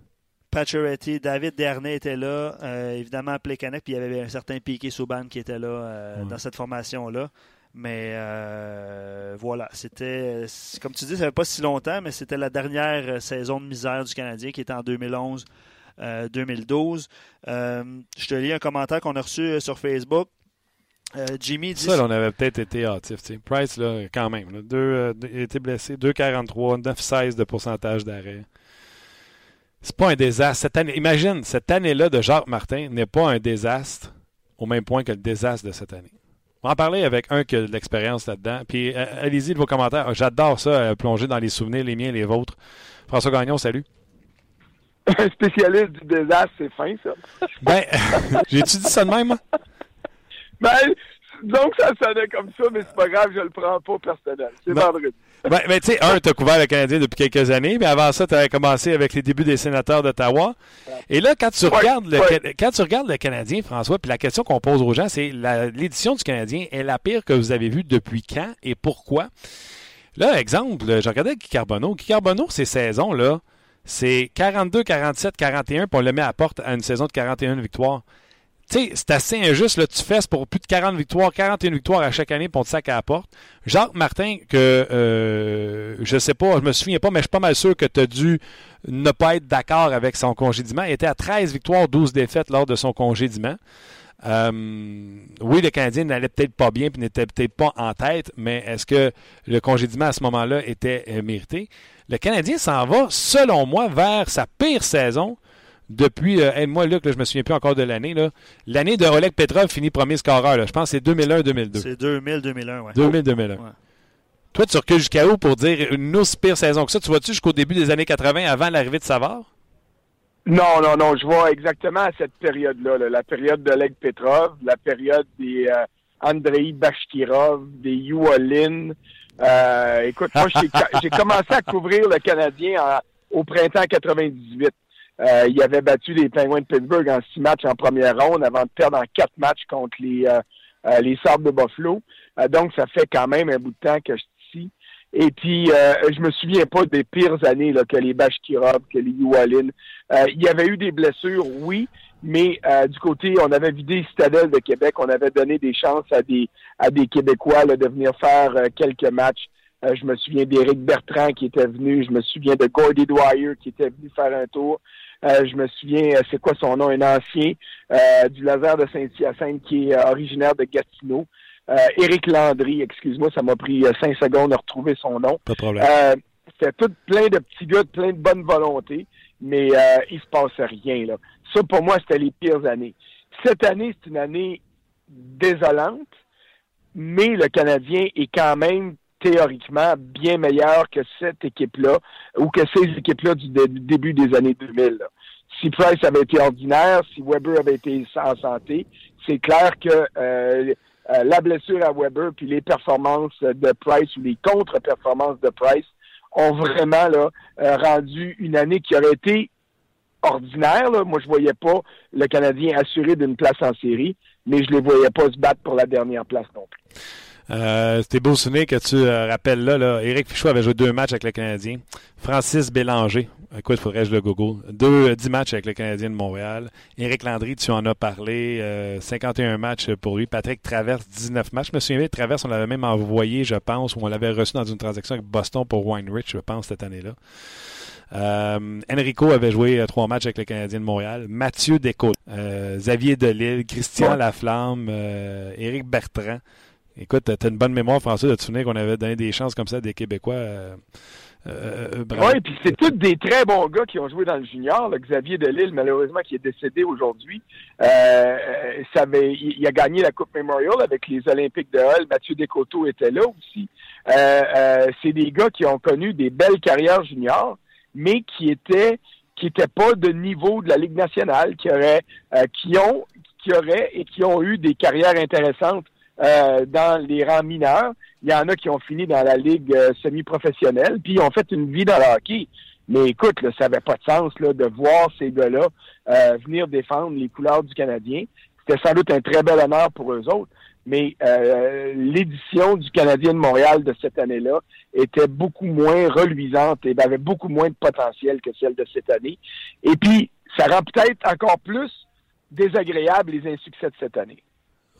Pacioretty, David Dernay était là, évidemment Plekanec, puis il y avait un certain Piquet Souban qui était là dans cette formation-là. Mais euh, voilà, c'était, comme tu dis, ça fait pas si longtemps, mais c'était la dernière saison de misère du Canadien qui était en 2011. 2012. je te lis un commentaire qu'on a reçu sur Facebook. Jimmy dit. Ça, on avait peut-être été hâtif. Price, là, quand même. deux, il a été blessé. 2,43, 9,16 de pourcentage d'arrêt. C'est pas un désastre. Cette année, imagine, cette année-là de Jacques Martin n'est pas un désastre au même point que le désastre de cette année. On va en parler avec un qui a de l'expérience là-dedans. Puis euh, allez-y de vos commentaires. J'adore ça, euh, plonger dans les souvenirs, les miens, les vôtres. François Gagnon, salut. Un spécialiste du désastre, c'est fin, ça. Ben, j'ai-tu dit ça de même? Ben, donc ça sonnait comme ça, mais c'est pas grave, je le prends pas personnel. C'est ben, vendredi. Ben, ben tu sais, un, tu as couvert le Canadien depuis quelques années, mais avant ça, tu avais commencé avec les débuts des sénateurs d'Ottawa. Et là, quand tu, regardes le, quand tu regardes le Canadien, François, puis la question qu'on pose aux gens, c'est l'édition du Canadien est la pire que vous avez vue depuis quand et pourquoi? Là, exemple, je regardais Guy Carbonneau. Guy Carbonneau, ces saisons-là, c'est 42, 47, 41, puis on le met à porte à une saison de 41 victoires tu sais, c'est assez injuste. Là, tu fesses pour plus de 40 victoires, 41 victoires à chaque année pour te sac à la porte. Jacques Martin, que euh, je sais pas, je me souviens pas, mais je suis pas mal sûr que tu as dû ne pas être d'accord avec son congédiement. Il était à 13 victoires, 12 défaites lors de son congédiement. Euh, oui, le Canadien n'allait peut-être pas bien et n'était peut-être pas en tête, mais est-ce que le congédiement à ce moment-là était euh, mérité? Le Canadien s'en va, selon moi, vers sa pire saison depuis, euh, moi, Luc, là, je me souviens plus encore de l'année. L'année de Oleg Petrov finit premier scoreur. Je pense que c'est 2001-2002. C'est 2000-2001, oui. 2000-2001. Toi, tu recules jusqu'à où pour dire une aussi pire saison que ça? Tu vois-tu jusqu'au début des années 80, avant l'arrivée de Savard? Non, non, non. Je vois exactement à cette période-là. la période d'Oleg Petrov, la période des euh, Andrei Bashkirov, des Yuolin. Euh, écoute, moi, j'ai commencé à couvrir le Canadien au printemps 98. Euh, il avait battu les Penguins de Pittsburgh en six matchs en première ronde avant de perdre en quatre matchs contre les, euh, euh les Sabres de Buffalo. Euh, donc, ça fait quand même un bout de temps que je suis ici. Et puis, je me souviens pas des pires années là, que les Bashkirov, que les Yuwalin. il y avait eu des blessures, oui, mais du côté, on avait vidé Citadel de Québec, on avait donné des chances à des à des Québécois là, de venir faire quelques matchs. je me souviens d'Éric Bertrand qui était venu, je me souviens de Gordy Dwyer qui était venu faire un tour. Euh, je me souviens, euh, c'est quoi son nom, un ancien euh, du laser de Saint-Hyacinthe qui est originaire de Gatineau. Éric Landry, excuse-moi, ça m'a pris cinq secondes de retrouver son nom. Pas de problème. C'était tout plein de petits gars, plein de bonne volonté, mais il se passait rien. Là. Ça, pour moi, c'était les pires années. Cette année, c'est une année désolante, mais le Canadien est quand même théoriquement bien meilleur que cette équipe-là ou que ces équipes-là du, début des années 2000. Si Price avait été ordinaire, si Weber avait été en santé, c'est clair que euh, euh, la blessure à Weber puis les performances de Price ou les contre-performances de Price ont vraiment là, euh, rendu une année qui aurait été ordinaire. Moi, je voyais pas le Canadien assuré d'une place en série, mais je les voyais pas se battre pour la dernière place non plus. Euh, C'était beau souvenir que tu euh, rappelles là, là. Éric Fichot avait joué deux matchs avec le Canadien. Francis Bélanger, écoute, il faudrait que je le google. Deux, euh, dix matchs avec le Canadien de Montréal. Éric Landry, tu en as parlé. 51 matchs pour lui. Patrick Traverse, 19 matchs. Je me souviens, Traverse, on l'avait même envoyé, je pense, ou on l'avait reçu dans une transaction avec Boston pour Weinrich, je pense, cette année-là. Enrico avait joué trois matchs avec le Canadien de Montréal. Mathieu Descôtes, Xavier Delille, Christian Laflamme, Éric Bertrand. Écoute, tu as une bonne mémoire, François, de te souvenir qu'on avait donné des chances comme ça à des Québécois. Euh, euh, euh oui, puis c'est tous des très bons gars qui ont joué dans le junior. Xavier Delille, malheureusement, qui est décédé aujourd'hui, euh, il, a gagné la Coupe Memorial avec les Olympiques de Hull. Mathieu Descoteaux était là aussi. c'est des gars qui ont connu des belles carrières juniors, mais qui étaient qui n'étaient pas de niveau de la Ligue nationale, qui auraient, qui ont, qui auraient et qui ont eu des carrières intéressantes euh, dans les rangs mineurs. Il y en a qui ont fini dans la ligue euh, semi-professionnelle, puis ils ont fait une vie dans le hockey. Mais écoute, là, ça n'avait pas de sens là, de voir ces gars-là euh, venir défendre les couleurs du Canadien. C'était sans doute un très bel honneur pour eux autres, mais l'édition du Canadien de Montréal de cette année-là était beaucoup moins reluisante et avait beaucoup moins de potentiel que celle de cette année. Et puis, ça rend peut-être encore plus désagréable les insuccès de cette année.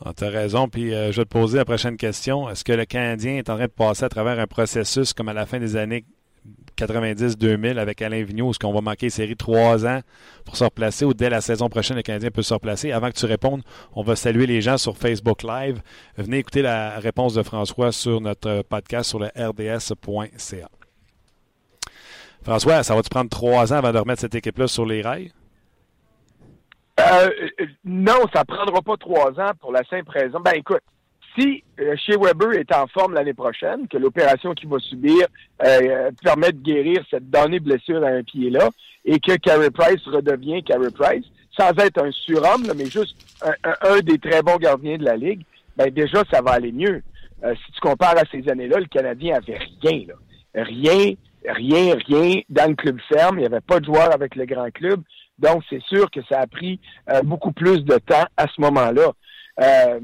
Ah, tu as raison. Puis euh, je vais te poser la prochaine question. Est-ce que le Canadien est en train de passer à travers un processus comme à la fin des années 90-2000 avec Alain Vigneault, est-ce qu'on va manquer série trois ans pour se replacer ou dès la saison prochaine, le Canadien peut se replacer? Avant que tu répondes, on va saluer les gens sur Facebook Live. Venez écouter la réponse de François sur notre podcast sur le rds.ca. François, ça va-tu prendre trois ans avant de remettre cette équipe-là sur les rails? Euh, non, ça prendra pas trois ans pour la simple raison. Ben écoute, si euh, chez Weber est en forme l'année prochaine, que l'opération qu'il va subir euh, permet de guérir cette donnée blessure à un pied-là, et que Carey Price redevient Carey Price, sans être un surhomme, mais juste un, des très bons gardiens de la Ligue, ben déjà, ça va aller mieux. Euh, si tu compares à ces années-là, le Canadien avait rien. Là. Rien, rien, rien dans le club ferme. Il n'y avait pas de joueurs avec le grand club. Donc, c'est sûr que ça a pris euh, beaucoup plus de temps à ce moment-là. Euh,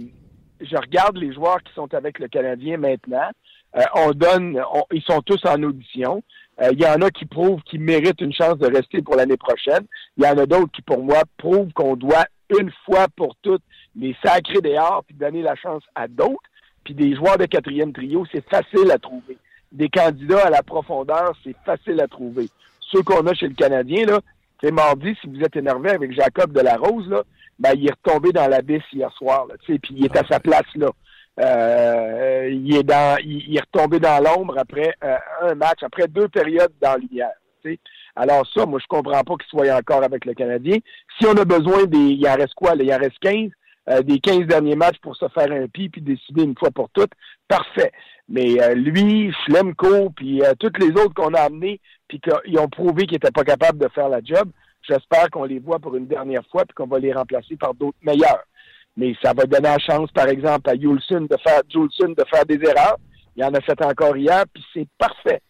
je regarde les joueurs qui sont avec le Canadien maintenant. Euh, on donne, ils sont tous en audition. Il y en a qui prouvent qu'ils méritent une chance de rester pour l'année prochaine. Il y en a d'autres qui, pour moi, prouvent qu'on doit une fois pour toutes les sacrer dehors puis donner la chance à d'autres. Puis des joueurs de quatrième trio, c'est facile à trouver. Des candidats à la profondeur, c'est facile à trouver. Ceux qu'on a chez le Canadien, là, c'est mardi, si vous êtes énervé avec Jacob Delarose, là, ben, il est retombé dans l'abysse hier soir, là, puis il est à sa place là. Euh, il est dans, il, est retombé dans l'ombre après euh, un match, après deux périodes dans l'hier. Alors ça, moi, je comprends pas qu'il soit encore avec le Canadien. Si on a besoin des, il en reste quoi? il en reste 15, euh, des 15 derniers matchs pour se faire un pied puis décider une fois pour toutes, parfait. Mais lui, Schlemko, puis toutes les autres qu'on a amenés, puis qu'ils ont prouvé qu'ils n'étaient pas capables de faire la job. J'espère qu'on les voit pour une dernière fois puis qu'on va les remplacer par d'autres meilleurs. Mais ça va donner la chance, par exemple, à Yulson de faire de faire des erreurs. Il en a fait encore hier, puis c'est parfait.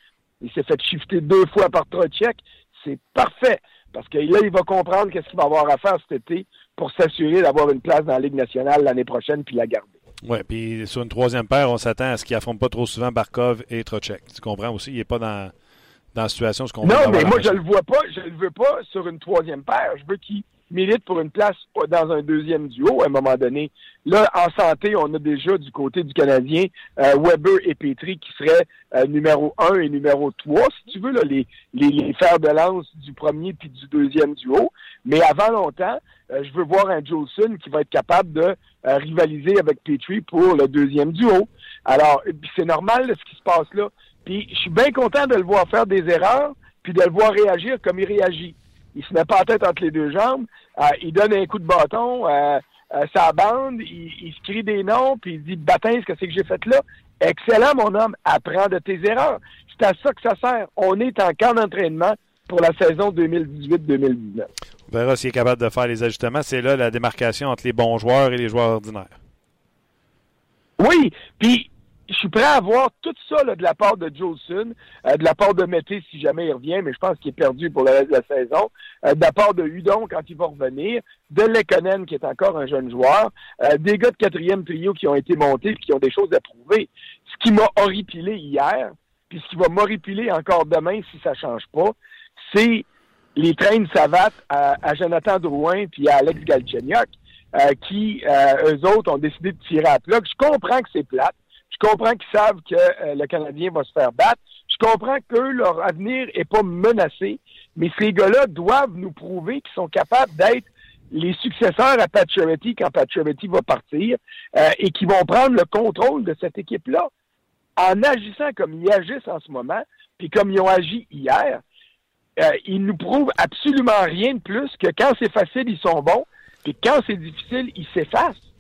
Il s'est fait shifter deux fois par Trocek. C'est parfait. Parce que là, il va comprendre qu'est-ce qu'il va avoir à faire cet été pour s'assurer d'avoir une place dans la Ligue nationale l'année prochaine puis la garder. Oui, puis sur une troisième paire, on s'attend à ce qu'il affronte pas trop souvent Barkov et Trocek. Tu comprends aussi? Il n'est pas dans dans la situation. Ce qu'on non, mais moi, je le vois pas. Je le veux pas sur une troisième paire. Je veux qu'il milite pour une place dans un deuxième duo à un moment donné. Là, en santé, on a déjà du côté du Canadien euh, Weber et Petri qui seraient euh, numéro un et numéro 3, si tu veux, là, les, les, les fers de lance du premier puis du deuxième duo. Mais avant longtemps, euh, je veux voir un Jolson qui va être capable de rivaliser avec Petri pour le deuxième duo. Alors, c'est normal ce qui se passe là. Puis je suis bien content de le voir faire des erreurs, puis de le voir réagir comme il réagit. Il se met pas la tête entre les deux jambes, euh, il donne un coup de bâton, euh, euh, sa bande, il, il, se crie des noms, puis il dit Baptiste, qu'est-ce que j'ai fait là? Excellent, mon homme, apprends de tes erreurs. C'est à ça que ça sert. On est en camp d'entraînement pour la saison 2018-2019. On verra s'il est capable de faire les ajustements. C'est là la démarcation entre les bons joueurs et les joueurs ordinaires. Oui, puis je suis prêt à voir tout ça de la part de Jolson, euh, de la part de Mété si jamais il revient, mais je pense qu'il est perdu pour le reste de la saison, euh, de la part de Hudon quand il va revenir, de Lekonen qui est encore un jeune joueur, euh, des gars de quatrième trio qui ont été montés et qui ont des choses à prouver. Ce qui m'a horripilé hier, puis ce qui va m'horripiler encore demain si ça change pas, c'est les trains de savate à, Jonathan Drouin puis à Alex Galchenyuk. qui, eux autres, ont décidé de tirer à plat. Je comprends que c'est plate. Je comprends qu'ils savent que euh, le Canadien va se faire battre. Je comprends que leur avenir est pas menacé. Mais ces gars-là doivent nous prouver qu'ils sont capables d'être les successeurs à Pat Charity quand Pat Charity va partir euh, et qui vont prendre le contrôle de cette équipe-là en agissant comme ils agissent en ce moment, puis comme ils ont agi hier. Euh, ils nous prouvent absolument rien de plus que quand c'est facile, ils sont bons, puis quand c'est difficile, ils s'effacent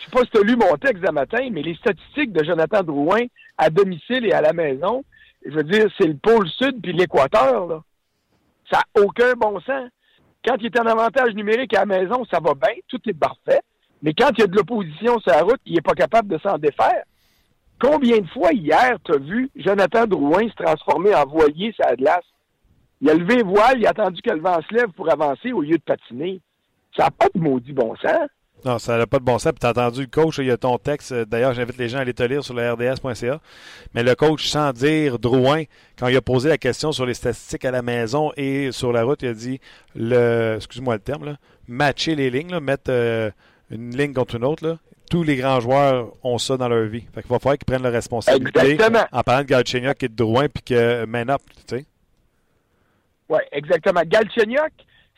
je sais pas si tu as lu mon texte de matin, mais les statistiques de Jonathan Drouin à domicile et à la maison, je veux dire, c'est le pôle sud puis l'équateur, là. Ça n'a aucun bon sens. Quand il est en avantage numérique à la maison, ça va bien, tout est parfait. Mais quand il y a de l'opposition sur la route, il n'est pas capable de s'en défaire. Combien de fois hier, tu as vu Jonathan Drouin se transformer en voilier sur la glace? Il a levé voile, il a attendu que le vent se lève pour avancer au lieu de patiner. Ça n'a pas de maudit bon sens. Non, ça n'a pas de bon sens. Puis tu as entendu le coach, il y a ton texte. D'ailleurs, j'invite les gens à aller te lire sur le rds.ca. Mais le coach, sans dire Drouin, quand il a posé la question sur les statistiques à la maison et sur la route, il a dit le excuse-moi le terme, là, matcher les lignes, mettre euh, une ligne contre une autre. Là. tous les grands joueurs ont ça dans leur vie. Fait qu'il va falloir qu'ils prennent la responsabilité. Exactement. En parlant de Galchenyuk et de Drouin, puis que man up, tu sais. Oui, exactement. Galchenyuk,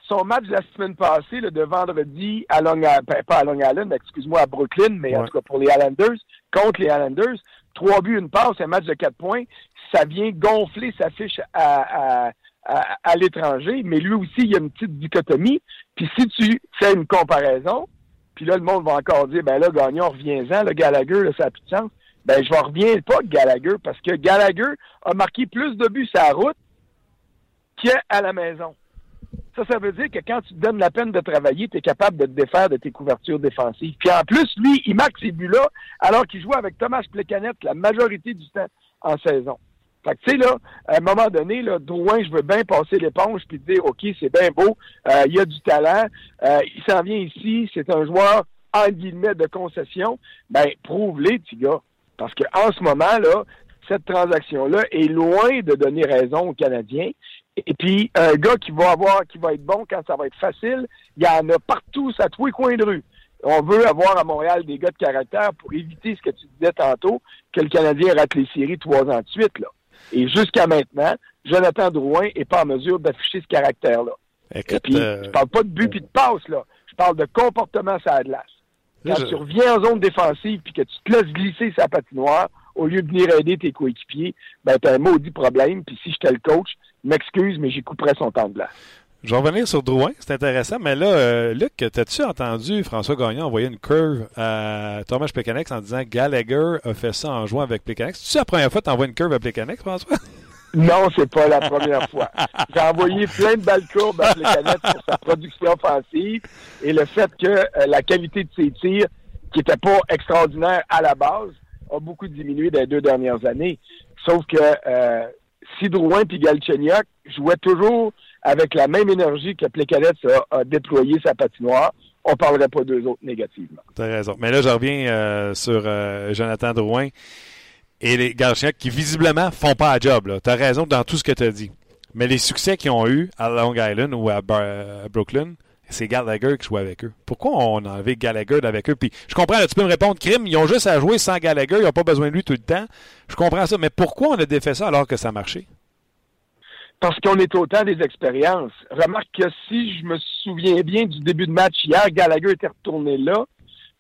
son match de la semaine passée, là, de vendredi à Long Island, pas à Long Island, excuse-moi, à Brooklyn, mais en tout cas pour les Islanders, contre les Islanders, trois buts, une passe, un match de quatre points, ça vient gonfler sa fiche à, à, à, à l'étranger, mais lui aussi, il y a une petite dichotomie. Puis si tu fais une comparaison, puis là, le monde va encore dire, ben là, Gagnon, reviens-en, le Gallagher, là, ça n'a plus de sens. Ben, je ne reviens pas de Gallagher, parce que Gallagher a marqué plus de buts sur la route qu'à la maison. Ça, ça veut dire que quand tu te donnes la peine de travailler, tu es capable de te défaire de tes couvertures défensives. Puis en plus, lui, il marque ces buts-là alors qu'il joue avec Thomas Plekanec la majorité du temps en saison. Fait que, tu sais, là, à un moment donné, là, Drouin, je veux bien passer l'éponge puis dire, OK, c'est bien beau, euh, il a du talent, euh, il s'en vient ici, c'est un joueur, en guillemets, de concession. Ben, prouve-les, petit gars. Parce qu'en ce moment, là, cette transaction-là est loin de donner raison aux Canadiens. Et puis, un gars qui va avoir, qui va être bon quand ça va être facile, il y en a partout, à tous les coins de rue. On veut avoir à Montréal des gars de caractère pour éviter ce que tu disais tantôt, que le Canadien rate les séries trois ans de suite, là. Et jusqu'à maintenant, Jonathan Drouin est pas en mesure d'afficher ce caractère-là. Et Écoute, puis, euh, je parle pas de but puis de passe, là. Je parle de comportement sur la glace. Quand je- tu reviens en zone défensive puis que tu te laisses glisser sa patinoire, au lieu de venir aider tes coéquipiers, ben t'as un maudit problème. Puis si j'étais le coach, m'excuse, mais j'y couperais son temps de glace. Je vais revenir sur Drouin, c'est intéressant, mais là, euh, Luc, t'as-tu entendu François Gagnon envoyer une curve à Thomas Plekanec en disant Gallagher a fait ça en jouant avec Plekanec? C'est-tu la première fois que t'envoies une curve à Plekanec, François? Non, c'est pas la première fois. J'ai envoyé plein de balles courbes à Plekanec pour sa production offensive et le fait que euh, la qualité de ses tirs, qui était pas extraordinaire à la base, a beaucoup diminué dans les deux dernières années. Sauf que euh, si Drouin puis Galchenyuk jouaient toujours avec la même énergie que Plekanec a, a déployé sa patinoire, on parlerait pas d'eux autres négativement. T'as raison. Mais là, je reviens euh, sur euh, Jonathan Drouin et les Galchenyuk qui visiblement font pas la job. là. T'as raison dans tout ce que t'as dit. Mais les succès qu'ils ont eu à Long Island ou à, à Brooklyn, c'est Gallagher qui joue avec eux. Pourquoi on a enlevé Gallagher d'avec eux? Puis je comprends, tu peux me répondre, Crime, ils ont juste à jouer sans Gallagher, ils n'ont pas besoin de lui tout le temps. Je comprends ça, mais pourquoi on a défait ça alors que ça marchait? Parce qu'on est au temps des expériences. Remarque que si je me souviens bien du début de match hier, Gallagher était retourné là.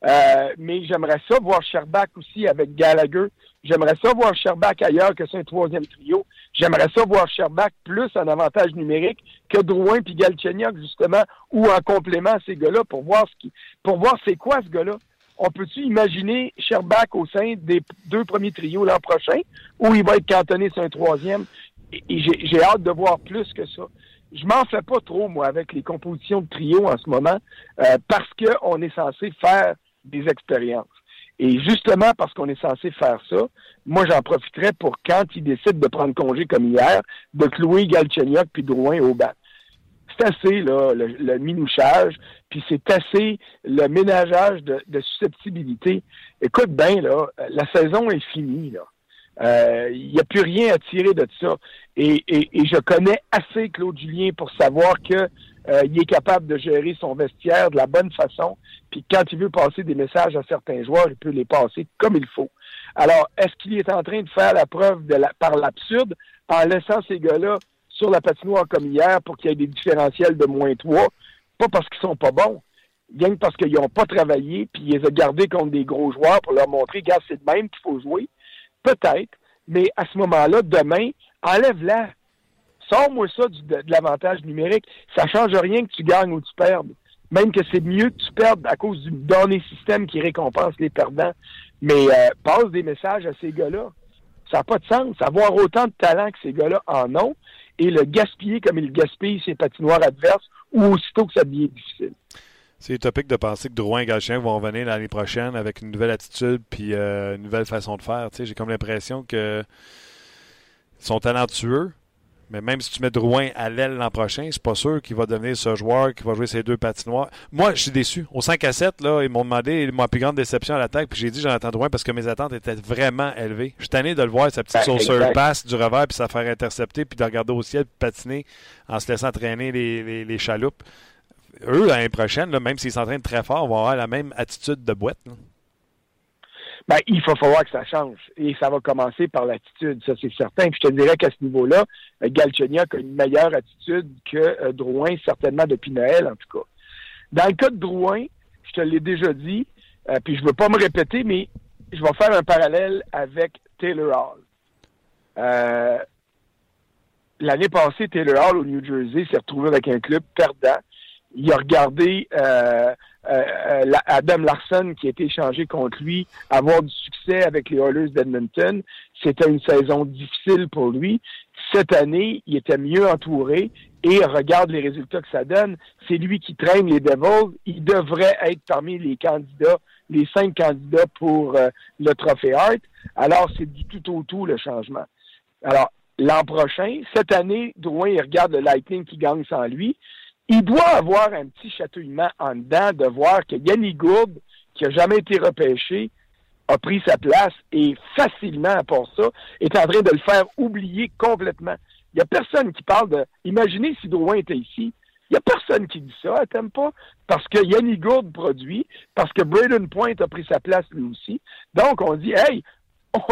Euh, mais j'aimerais ça voir Sherbach aussi avec Gallagher. J'aimerais ça voir Sherbach ailleurs que c'est un troisième trio. J'aimerais ça voir Sherbach plus en avantage numérique que Drouin puis Galchenyuk, justement, ou en complément à ces gars-là pour voir ce qui, pour voir c'est quoi ce gars-là. On peut-tu imaginer Sherbach au sein des deux premiers trios l'an prochain, ou il va être cantonné sur un troisième? Et, j'ai hâte de voir plus que ça. Je m'en fais pas trop, moi, avec les compositions de trio en ce moment, euh, parce qu'on est censé faire des expériences. Et justement, parce qu'on est censé faire ça, moi, j'en profiterais pour, quand ils décident de prendre congé comme hier, de clouer Galchenyuk puis Drouin au banc. C'est assez, là, le, le minouchage, puis c'est assez le ménageage de, de susceptibilité. Écoute bien, là, la saison est finie, là. Euh, Il n'y a plus rien à tirer de ça. Et, et, et je connais assez Claude Julien pour savoir que euh, il est capable de gérer son vestiaire de la bonne façon. Puis quand il veut passer des messages à certains joueurs, il peut les passer comme il faut. Alors, est-ce qu'il est en train de faire la preuve de la, par l'absurde en laissant ces gars-là sur la patinoire comme hier pour qu'il y ait des différentiels de moins 3? Pas parce qu'ils sont pas bons, que parce qu'ils n'ont pas travaillé, puis ils les ont gardés contre des gros joueurs pour leur montrer, gars, c'est de même qu'il faut jouer. Peut-être, mais à ce moment-là, demain, enlève-la. Sors-moi ça du, de, l'avantage numérique. Ça change rien que tu gagnes ou tu perdes. Même que c'est mieux que tu perdes à cause du dernier système qui récompense les perdants. Mais euh, passe des messages à ces gars-là. Ça n'a pas de sens. Avoir autant de talent que ces gars-là en ont et le gaspiller comme ils gaspillent ses patinoires adverses ou aussitôt que ça devient difficile. C'est utopique de penser que Drouin et Galchien vont revenir l'année prochaine avec une nouvelle attitude puis euh, une nouvelle façon de faire. J'ai comme l'impression que ils sont talentueux, mais même si tu mets Drouin à l'aile l'an prochain, c'est pas sûr qu'il va devenir ce joueur qui va jouer ses deux patinoires. Moi, je suis déçu. Au 5 à 7, là, ils m'ont demandé ma plus grande déception à l'attaque, puis j'ai dit Jonathan Drouin parce que mes attentes étaient vraiment élevées. Je suis tanné de le voir, sa petite Ben, sauceur passe du revers, puis ça faire intercepter, puis de regarder au ciel, puis patiner en se laissant traîner les, les, les chaloupes eux, l'année prochaine, même s'ils s'entraînent très fort, vont avoir la même attitude de boîte. là. ben, il va falloir que ça change. Et ça va commencer par l'attitude, ça c'est certain. Puis je te dirais qu'à ce niveau-là, euh, Galchenyuk a une meilleure attitude que euh, Drouin, certainement depuis Noël en tout cas. Dans le cas de Drouin, je te l'ai déjà dit, euh, puis je veux pas me répéter, mais je vais faire un parallèle avec Taylor Hall. L'année passée, Taylor Hall au New Jersey s'est retrouvé avec un club perdant. Il a regardé euh, euh Adam Larson qui a été échangé contre lui avoir du succès avec les Oilers d'Edmonton. C'était une saison difficile pour lui. Cette année, il était mieux entouré et regarde les résultats que ça donne. C'est lui qui traîne les Devils. Il devrait être parmi les candidats, les cinq candidats pour euh, le trophée Hart. Alors, c'est du tout au tout le changement. Alors, l'an prochain, cette année, Drouin, il regarde le Lightning qui gagne sans lui il doit avoir un petit chatouillement en dedans de voir que Yannick Gourde, qui n'a jamais été repêché, a pris sa place et facilement, pour ça, est en train de le faire oublier complètement. Il n'y a personne qui parle de... Imaginez si Drouin était ici. Il n'y a personne qui dit ça, t'aimes pas? Parce que Yannick Gourde produit, parce que Braden Point a pris sa place lui aussi. Donc, on dit, hey,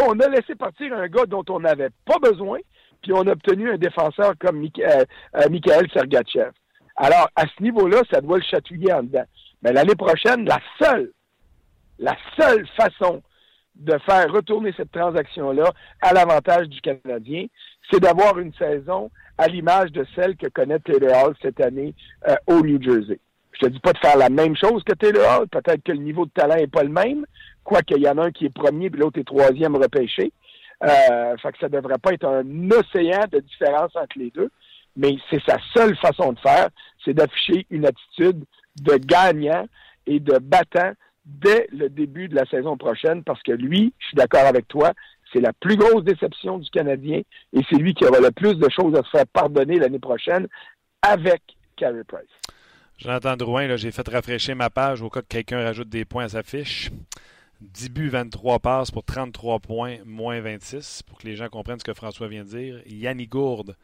on a laissé partir un gars dont on n'avait pas besoin, puis on a obtenu un défenseur comme Michael, euh, Sergachev. Alors, à ce niveau-là, ça doit le chatouiller en dedans. Mais l'année prochaine, la seule, la seule façon de faire retourner cette transaction-là à l'avantage du Canadien, c'est d'avoir une saison à l'image de celle que connaît Taylor Hall cette année euh, au New Jersey. Je te dis pas de faire la même chose que Taylor Hall, peut-être que le niveau de talent n'est pas le même, quoique il y en a un qui est premier puis l'autre est troisième repêché. Euh, fait que ça devrait pas être un océan de différence entre les deux mais c'est sa seule façon de faire, c'est d'afficher une attitude de gagnant et de battant dès le début de la saison prochaine, parce que lui, je suis d'accord avec toi, c'est la plus grosse déception du Canadien et c'est lui qui aura le plus de choses à se faire pardonner l'année prochaine avec Carey Price. Jonathan Drouin, j'ai fait rafraîchir ma page au cas que quelqu'un rajoute des points à sa fiche. 10 buts, 23 passes pour 33 points, moins 26, pour que les gens comprennent ce que François vient de dire. Yannick Gourde,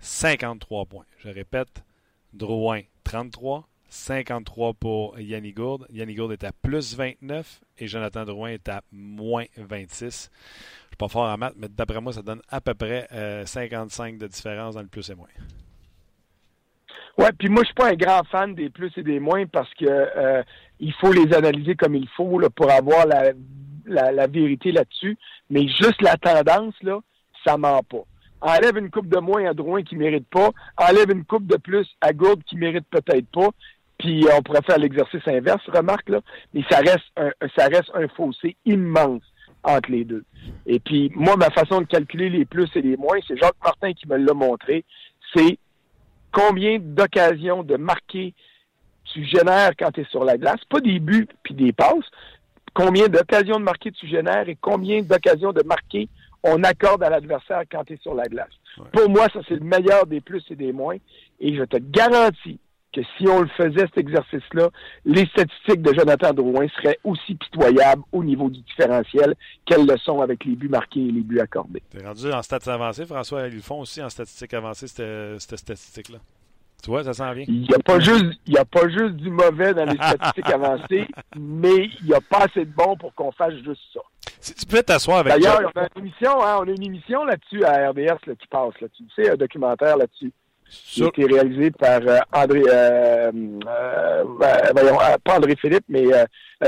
53 points. Je répète, Drouin 33, 53 pour Yannick Gourde. Yannick Gourde est à plus 29 et Jonathan Drouin est à moins 26. Je ne suis pas fort en maths, mais d'après moi, ça donne à peu près 55 euh, de différence dans le plus et moins. Ouais, puis moi, je suis pas un grand fan des plus et des moins parce que euh, il faut les analyser comme il faut pour avoir la, vérité là-dessus. Mais juste la tendance, là, ça ment pas enlève une coupe de moins à Drouin qui mérite pas, enlève une coupe de plus à Gourde qui mérite peut-être pas, puis on pourrait faire l'exercice inverse, remarque là, mais ça reste un, ça reste un fossé immense entre les deux. Et puis moi, ma façon de calculer les plus et les moins, c'est Jacques Martin qui me l'a montré, c'est combien d'occasions de marquer tu génères quand tu es sur la glace, pas des buts puis des passes, combien d'occasions de marquer tu génères et combien d'occasions de marquer on accorde à l'adversaire quand tu es sur la glace. Pour moi, ça, c'est le meilleur des plus et des moins. Et je te garantis que si on le faisait, cet exercice-là, les statistiques de Jonathan Drouin seraient aussi pitoyables au niveau du différentiel qu'elles le sont avec les buts marqués et les buts accordés. T'es rendu en statistiques avancées, François. Ils le font aussi en statistiques avancées, cette, cette statistique-là. Tu vois, ça s'en vient. Il n'y a pas juste, il y a pas juste du mauvais dans les statistiques avancées, mais il n'y a pas assez de bon pour qu'on fasse juste ça. Si tu peux t'asseoir avec D'ailleurs, on a une émission, hein, on a une émission là-dessus à RDS qui passe, là, tu sais, un documentaire là-dessus. Qui a été réalisé par euh, André, euh, euh, voyons, pas André Philippe, mais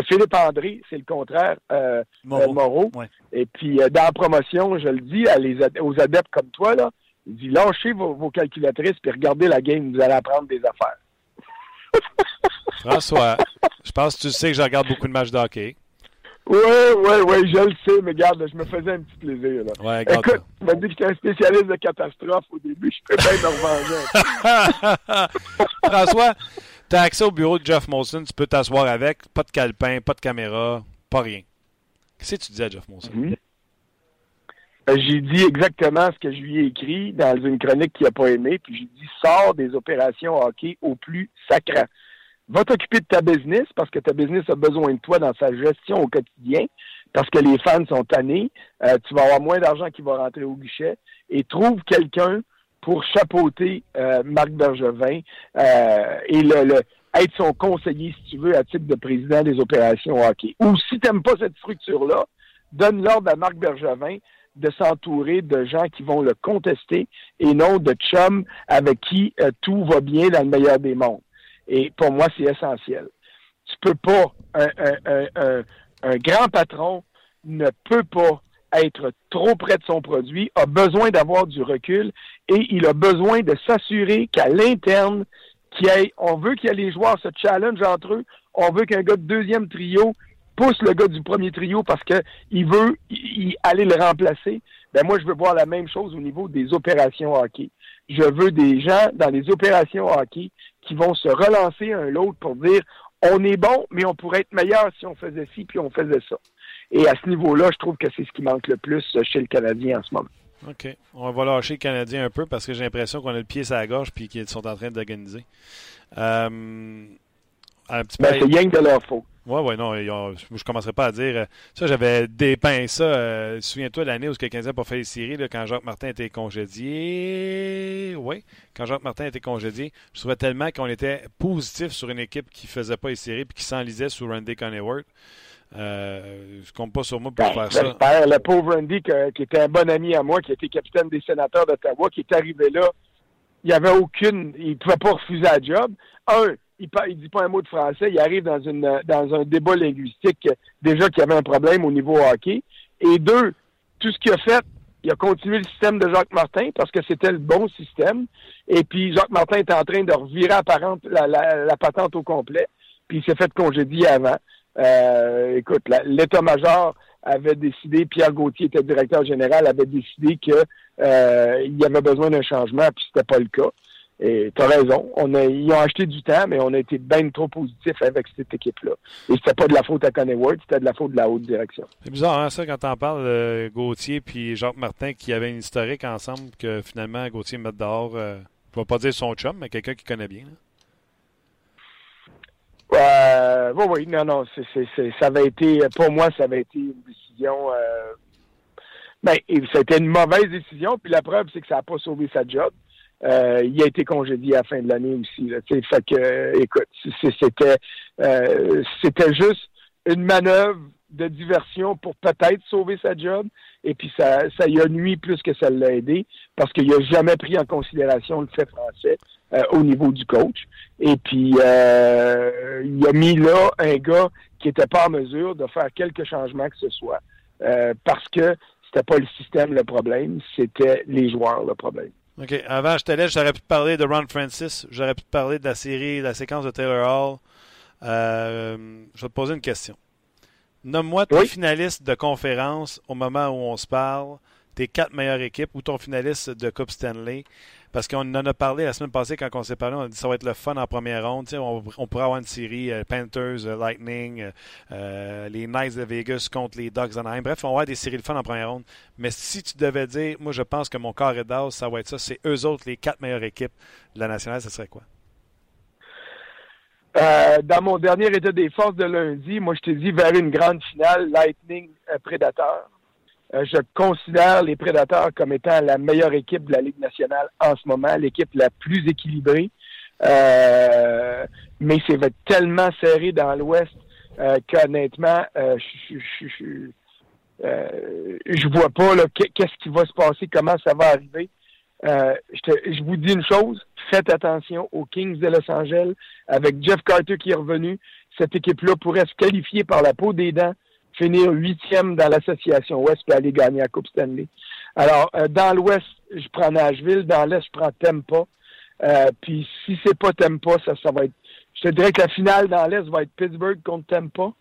Philippe André, c'est le contraire, Moreau. Et puis, dans la promotion, je le dis à les, aux adeptes comme toi, là, il dit lâchez vos, calculatrices puis regardez la game, vous allez apprendre des affaires. François, je pense que tu sais que je regarde beaucoup de matchs de hockey. Oui, oui, oui, je le sais, mais regarde, je me faisais un petit plaisir. Là. Ouais, Écoute, tu m'as dit que j'étais un spécialiste de catastrophe au début, je peux bien me revenger. François, tu as accès au bureau de Jeff Molson, tu peux t'asseoir avec, pas de calepin, pas de caméra, pas rien. Qu'est-ce que tu disais à Jeff Molson? Euh, j'ai dit exactement ce que je lui ai écrit dans une chronique qu'il n'a pas aimé, puis j'ai dit sors des opérations hockey au plus sacrant. Va t'occuper de ta business parce que ta business a besoin de toi dans sa gestion au quotidien, parce que les fans sont tannés, euh, tu vas avoir moins d'argent qui va rentrer au guichet, et trouve quelqu'un pour chapeauter euh, Marc Bergevin et le, être son conseiller, si tu veux, à titre de président des opérations hockey. Ou si tu n'aimes pas cette structure-là, donne l'ordre à Marc Bergevin de s'entourer de gens qui vont le contester et non de chums avec qui euh, tout va bien dans le meilleur des mondes. Et pour moi, c'est essentiel. Tu peux pas, un, grand patron ne peut pas être trop près de son produit, a besoin d'avoir du recul et il a besoin de s'assurer qu'à l'interne, on veut que les joueurs se challenge entre eux, on veut qu'un gars de deuxième trio pousse le gars du premier trio parce qu'il veut aller le remplacer. Ben moi, je veux voir la même chose au niveau des opérations hockey. Je veux des gens dans les opérations hockey qui vont se relancer un l'autre pour dire on est bon, mais on pourrait être meilleur si on faisait ci puis on faisait ça. Et à ce niveau-là, je trouve que c'est ce qui manque le plus chez le Canadien en ce moment. OK. On va lâcher le Canadien un peu parce que j'ai l'impression qu'on a le pied sur la gorge puis qu'ils sont en train d'organiser. Euh, ben, c'est rien de leur faute. Oui, oui, non, je ne commencerai pas à dire. Euh, ça, j'avais dépeint ça. Euh, souviens-toi de l'année où le Canadien n'a pas fait les séries, quand Jacques Martin était congédié. Oui, quand Jacques Martin était congédié, je trouvais tellement qu'on était positif sur une équipe qui ne faisait pas les séries et qui s'enlisait sous Randy Coneyworth. Euh, je compte pas sur moi pour ben, faire ça. le pauvre Randy, qui était un bon ami à moi, qui était capitaine des sénateurs d'Ottawa, qui est arrivé là, il n'y avait aucune. Il ne pouvait pas refuser la job. Un, il ne dit pas un mot de français, il arrive dans, une, dans un débat linguistique déjà qu'il y avait un problème au niveau hockey. Et deux, tout ce qu'il a fait, il a continué le système de Jacques Martin parce que c'était le bon système. Et puis Jacques Martin est en train de revirer apparente la, la, patente au complet. Puis il s'est fait congédier avant. Euh, écoute, l'état-major avait décidé, Pierre Gauthier était directeur général, avait décidé qu'il euh, y avait besoin d'un changement, puis c'était pas le cas. Et tu as raison. On a, ils ont acheté du temps, mais on a été bien trop positif avec cette équipe-là. Et c'était pas de la faute à Connie Ward, c'était de la faute de la haute direction. C'est bizarre, hein, ça, quand on parle de Gauthier puis Jacques Martin qui avaient une historique ensemble, que finalement Gauthier met dehors, euh, je ne vais pas dire son chum, mais quelqu'un qui connaît bien. Euh, oui, oui, non, non, ça avait été, pour moi, ça avait été une décision. Euh, ben, c'était une mauvaise décision, puis la preuve, c'est que ça n'a pas sauvé sa job. Euh, il a été congédié à la fin de l'année aussi. Là, fait que, écoute, c'était euh, juste une manœuvre de diversion pour peut-être sauver sa job. Et puis ça, ça y a nuit plus que ça l'a aidé parce qu'il n'a jamais pris en considération le fait français euh, au niveau du coach. Et puis euh, il a mis là un gars qui n'était pas en mesure de faire quelques changements que ce soit. parce que c'était pas le système le problème, c'était les joueurs le problème. OK. Avant, je te laisse, j'aurais pu te parler de Ron Francis. J'aurais pu te parler de la série, de la séquence de Taylor Hall. Euh, je vais te poser une question. Nomme-moi tes finalistes de conférence au moment où on se parle, tes quatre meilleures équipes ou ton finaliste de Coupe Stanley. Parce qu'on en a parlé la semaine passée quand on s'est parlé, on a dit ça va être le fun en première ronde. On, on pourrait avoir une série euh, Panthers, euh, Lightning, euh, les Knights de Vegas contre les Ducks d'Anaheim. Bref, on va avoir des séries de fun en première ronde. Mais si tu devais dire, moi je pense que mon carré d'as, ça va être ça, c'est eux autres, les quatre meilleures équipes de la nationale, ce serait quoi? dans mon dernier état des forces de lundi, moi je t'ai dit vers une grande finale, Lightning Prédateur. Euh, je considère les Prédateurs comme étant la meilleure équipe de la Ligue nationale en ce moment, l'équipe la plus équilibrée. Euh, mais c'est tellement serré dans l'Ouest euh, qu'honnêtement, euh, je, je, vois pas qu'est-ce qui va se passer, comment ça va arriver. Je, je, vous dis une chose, faites attention aux Kings de Los Angeles avec Jeff Carter qui est revenu. Cette équipe-là pourrait se qualifier par la peau des dents finir huitième dans l'association Ouest et aller gagner la Coupe Stanley. Alors, euh, dans l'Ouest, je prends Nashville. Dans l'Est, je prends Tempa. Euh, puis si c'est pas Tempa, ça, ça va être. Je te dirais que la finale dans l'Est va être Pittsburgh contre Tempa.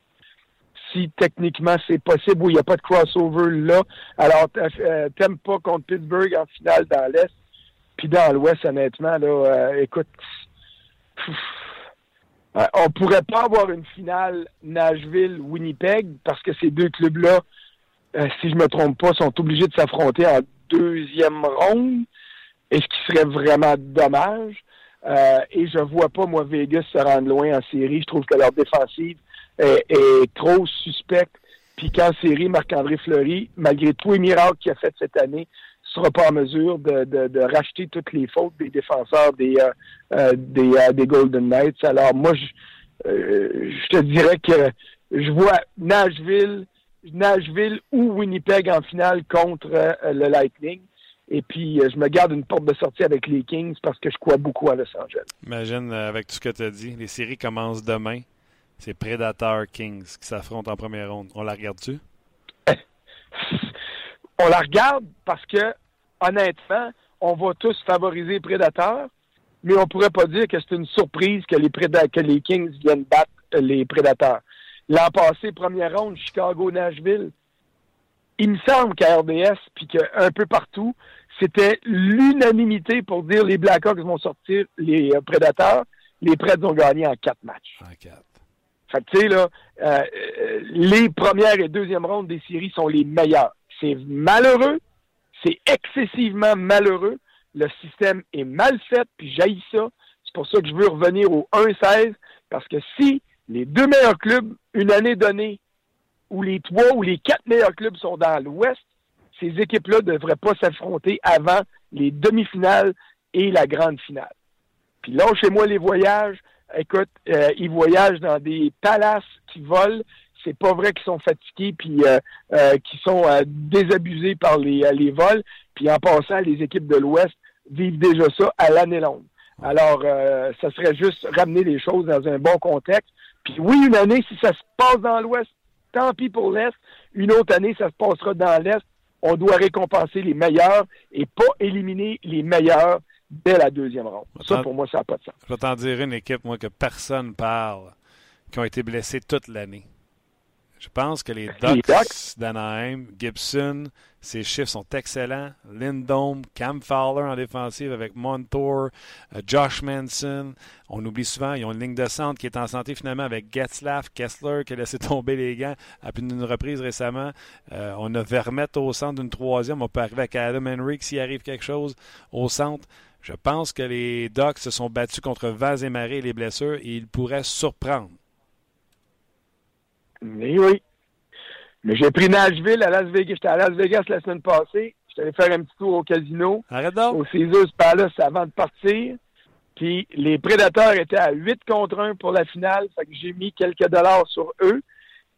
Si techniquement c'est possible, où il n'y a pas de crossover là. Alors, euh, Tempa contre Pittsburgh en finale dans l'Est. Puis dans l'Ouest, honnêtement, là, écoute, on pourrait pas avoir une finale Nashville-Winnipeg parce que ces deux clubs-là, euh, si je me trompe pas, sont obligés de s'affronter en deuxième ronde, et ce qui serait vraiment dommage. Euh, et je vois pas, moi, Vegas se rendre loin en série. Je trouve que leur défensive est, est trop suspecte. Puis qu'en série, Marc-André Fleury, malgré tous les miracles qu'il a fait cette année, sera pas en mesure de, de, racheter toutes les fautes des défenseurs des, euh, euh des, euh, des, Golden Knights. Alors moi, je, je te dirais que je vois Nashville Nashville ou Winnipeg en finale contre le Lightning. Et puis, je me garde une porte de sortie avec les Kings parce que je crois beaucoup à Los Angeles. Imagine, avec tout ce que tu as dit, les séries commencent demain. C'est Predator Kings qui s'affrontent en première ronde. On la regarde-tu? On la regarde parce que, honnêtement, on va tous favoriser Predator, mais on pourrait pas dire que c'est une surprise que les, que les Kings viennent battre les Prédateurs. L'an passé, première ronde, Chicago-Nashville. Il me semble qu'à RDS, puis qu'un peu partout, c'était l'unanimité pour dire les Blackhawks vont sortir les euh, Prédateurs. Les Preds ont gagné en quatre matchs. En quatre. Fait que, tu sais, là, euh, euh, les premières et deuxièmes rondes des séries sont les meilleures. C'est malheureux. C'est excessivement malheureux. Le système est mal fait, puis jaillit ça. C'est pour ça que je veux revenir au 1-16, parce que si les deux meilleurs clubs, une année donnée, où les trois ou les quatre meilleurs clubs sont dans l'Ouest, ces équipes-là ne devraient pas s'affronter avant les demi-finales et la grande finale. Puis là, chez moi, les voyages, écoute, euh, ils voyagent dans des palaces qui volent. C'est pas vrai qu'ils sont fatigués puis euh, euh, qu'ils sont désabusés par les, les vols. Puis en passant, les équipes de l'Ouest vivent déjà ça à l'année longue. Alors, ça serait juste ramener les choses dans un bon contexte. Puis oui, une année, si ça se passe dans l'Ouest, tant pis pour l'Est. Une autre année, ça se passera dans l'Est. On doit récompenser les meilleurs et pas éliminer les meilleurs dès la deuxième ronde. Ça, pour moi, ça n'a pas de sens. Je vais t'en dire une équipe, moi, que personne parle, qui ont été blessés toute l'année. Je pense que les Ducks d'Anaheim, Gibson, ses chiffres sont excellents. Lindome, Cam Fowler en défensive avec Montour, euh, Josh Manson. On oublie souvent, ils ont une ligne de centre qui est en santé finalement avec Getzlaff, Kessler qui a laissé tomber les gants à plus d'une reprise récemment. Euh, on a Vermette au centre d'une troisième. On peut arriver avec Adam Henry s'il arrive quelque chose au centre. Je pense que les Ducks se sont battus contre Vaz et Marais et les blessures et ils pourraient surprendre. Oui, oui. Mais j'ai pris Nashville à Las Vegas. J'étais à Las Vegas la semaine passée. J'étais allé faire un petit tour au casino. Arrête donc. Au Caesars Palace avant de partir. Puis les Prédateurs étaient à 8 contre 1 pour la finale. Fait que j'ai mis quelques dollars sur eux.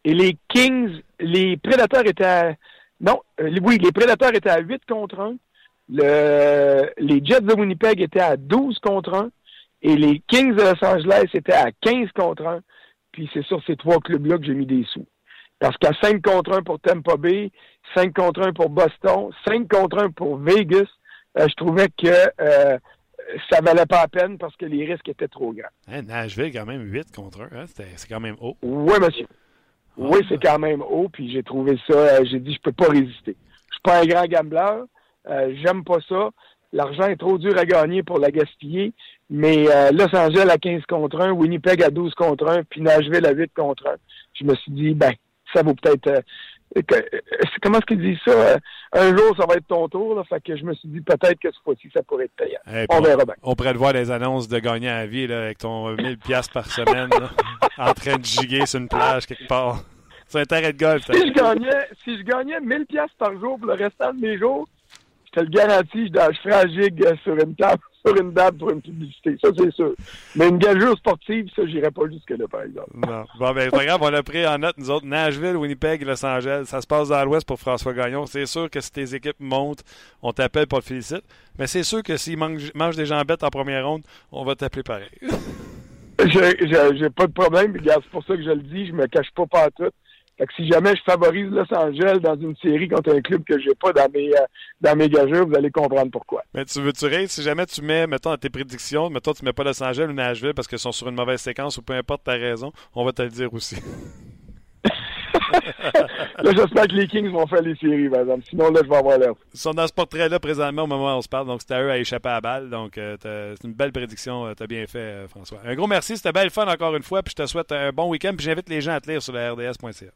Et les Kings, les Prédateurs étaient à... Non, euh, oui, les Prédateurs étaient à 8 contre 1. Le... Les Jets de Winnipeg étaient à 12 contre 1. Et les Kings de Los Angeles étaient à 15 contre 1. Puis c'est sur ces trois clubs-là que j'ai mis des sous. Parce qu'à 5 contre 1 pour Tampa Bay, 5 contre 1 pour Boston, 5 contre 1 pour Vegas, euh, je trouvais que euh, ça valait pas la peine parce que les risques étaient trop grands. Hein, Nashville, quand même 8 contre 1, hein? c'est quand même haut. Oui, monsieur. Oui, ah. c'est quand même haut, puis j'ai trouvé ça, euh, j'ai dit, je peux pas résister. Je suis pas un grand gambler, j'aime pas ça. L'argent est trop dur à gagner pour la gaspiller. Mais Los Angeles à 15 contre 1, Winnipeg à 12 contre 1, puis Nashville à 8 contre 1. Je me suis dit, ben, ça vaut peut-être. Euh, euh, comment est-ce qu'il dit ça? Euh, un jour, ça va être ton tour. Là, fait que je me suis dit peut-être que cette fois-ci, ça pourrait être payant. on, verra bien. On pourrait voir les annonces de gagner à vie là, avec ton 1000 pièces par semaine en train de giguer sur une plage quelque part. C'est un terrain de golf. Si je, gagnais, si je gagnais 1000 pièces par jour pour le restant de mes jours, je te le garantis, je, ferais un gig sur une table sur une date pour une publicité. Ça, c'est sûr. Mais une gageure sportive, ça, j'irais pas jusque-là, par exemple. Non. Bon, ben, c'est grave, on l'a pris en note, nous autres. Nashville, Winnipeg, Los Angeles. Ça se passe dans l'Ouest pour François Gagnon. C'est sûr que si tes équipes montent, on t'appelle pour le féliciter. Mais c'est sûr que s'ils mangent, des jambettes en première ronde, on va t'appeler pareil. J'ai pas de problème. C'est pour ça que je le dis. Je me cache pas partout si jamais je favorise Los Angeles dans une série contre un club que j'ai pas dans mes, euh, dans mes gageurs, vous allez comprendre pourquoi. Mais tu veux tu si jamais tu mets, mettons, dans tes prédictions, mettons, tu mets pas Los Angeles ou Nashville parce qu'ils sont sur une mauvaise séquence ou peu importe ta raison, on va te le dire aussi. là, j'espère que les Kings vont faire les séries, par exemple. Sinon, là, je vais avoir l'air. Ils sont dans ce portrait-là présentement au moment où on se parle. Donc, c'était à eux à échapper à la balle. Donc, euh, c'est une belle prédiction. Euh, tu as bien fait, François. Un gros merci. C'était belle fun encore une fois. Puis, je te souhaite un bon week-end. Puis, j'invite les gens à te lire sur la RDS.ca.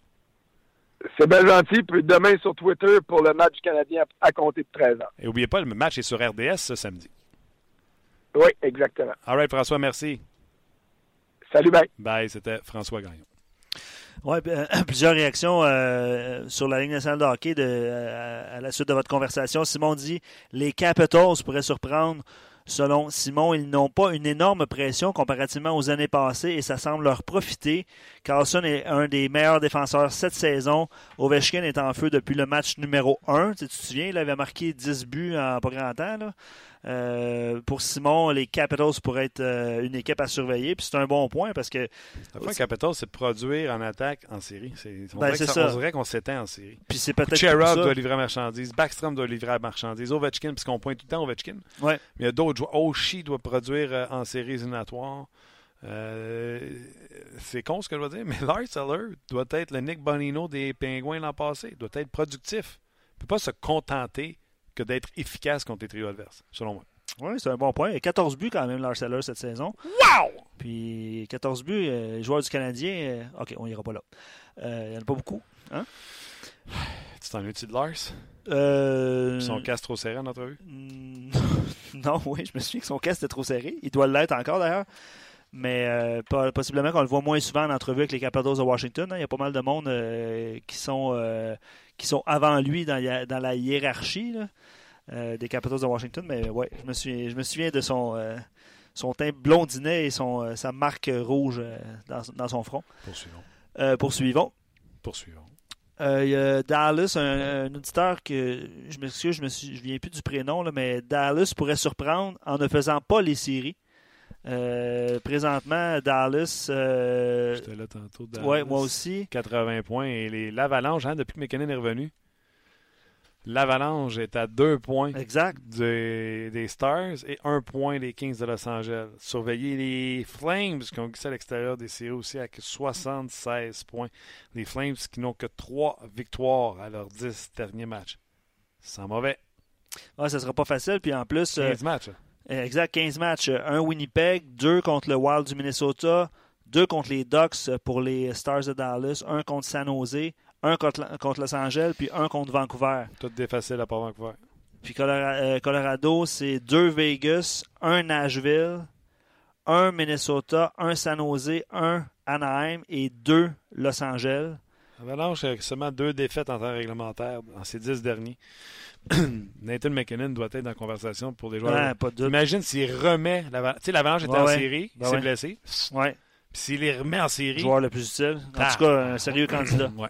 C'est bien gentil. Puis demain sur Twitter pour le match canadien à compter de 13 ans. Et n'oubliez pas, le match est sur RDS ce samedi. Oui, exactement. All right, François, merci. Salut, bye. Bye, c'était François Gagnon. Oui, euh, plusieurs réactions euh, sur la ligne nationale de hockey de, euh, à la suite de votre conversation. Simon dit les Capitals pourraient surprendre Selon Simon, ils n'ont pas une énorme pression comparativement aux années passées et ça semble leur profiter. Carlson est un des meilleurs défenseurs cette saison. Ovechkin est en feu depuis le match numéro 1. Tu, te souviens, il avait marqué 10 buts en pas grand temps. Euh, pour Simon, les Capitals pourraient être euh, une équipe à surveiller. Puis c'est un bon point parce que. La fois, Capitals, c'est produire en attaque en série. On, ben, ça, on dirait qu'on s'éteint en série. Puis c'est peut-être. Cherov doit livrer à marchandise. Backstrom doit livrer à marchandise. Ovechkin, puisqu'on pointe tout le temps Ovechkin. Ouais. Mais il y a d'autres joueurs. Oshie doit produire euh, en série éliminatoire. c'est con ce que je veux dire, mais Lars Eller doit être le Nick Bonino des Pingouins l'an passé. Il doit être productif. Il ne peut pas se contenter que d'être efficace contre les trios adverses, selon moi. Oui, c'est un bon point. Il y a 14 buts quand même, Lars Eller, cette saison. Wow! Puis 14 buts, euh, joueur du Canadien. Euh, OK, on n'ira pas là. Euh, il n'y en a pas beaucoup. Hein? Tu t'en es-tu de Lars? Euh... Son casque trop serré en entrevue? non, oui, je me suis dit que son casque était trop serré. Il doit l'être encore d'ailleurs. Mais possiblement qu'on le voit moins souvent en entrevue avec les Capitals de Washington. Hein. Il y a pas mal de monde qui, sont, qui sont avant lui dans, dans la hiérarchie. Là. Euh, des Capitals de Washington. Mais ouais, je me, suis, je me souviens de son, euh, son teint blondinet et son, euh, sa marque rouge dans, dans, son front. Poursuivons. poursuivons. Poursuivons. Il y a Dallas, un, auditeur que je m'excuse, je me suis, je viens plus du prénom, là, mais Dallas pourrait surprendre en ne faisant pas les séries. Présentement, Dallas. J'étais là tantôt. Dallas, ouais, moi aussi. 80 points. Et l'Avalanche, hein, depuis que McKinnon est revenu, L'Avalanche est à deux points exact. Des, Stars et un point des Kings de Los Angeles. Surveillez les Flames qui ont glissé à l'extérieur des séries aussi avec 76 points. Les Flames qui n'ont que trois victoires à leurs dix derniers matchs. Sans mauvais. Ouais, ça sera pas facile. Puis en plus. 15 euh, matchs. Exact, 15 matchs. Un Winnipeg, deux contre le Wild du Minnesota, deux contre les Ducks pour les Stars de Dallas, un contre San Jose, un contre, Los Angeles, puis un contre Vancouver. Tout des faciles à part Vancouver. Puis euh, Colorado, c'est deux Vegas, un Nashville, un Minnesota, un San Jose, un Anaheim et deux Los Angeles. Avalanche a seulement deux défaites en temps réglementaire dans ces dix derniers. Nathan McKinnon doit être dans la conversation pour des joueurs. Imagine s'il remet. Tu sais, l'Avalanche était en série, il s'est blessé. Ouais. Puis s'il les remet en série. Joueur le plus utile. En tout cas, un sérieux candidat. ouais.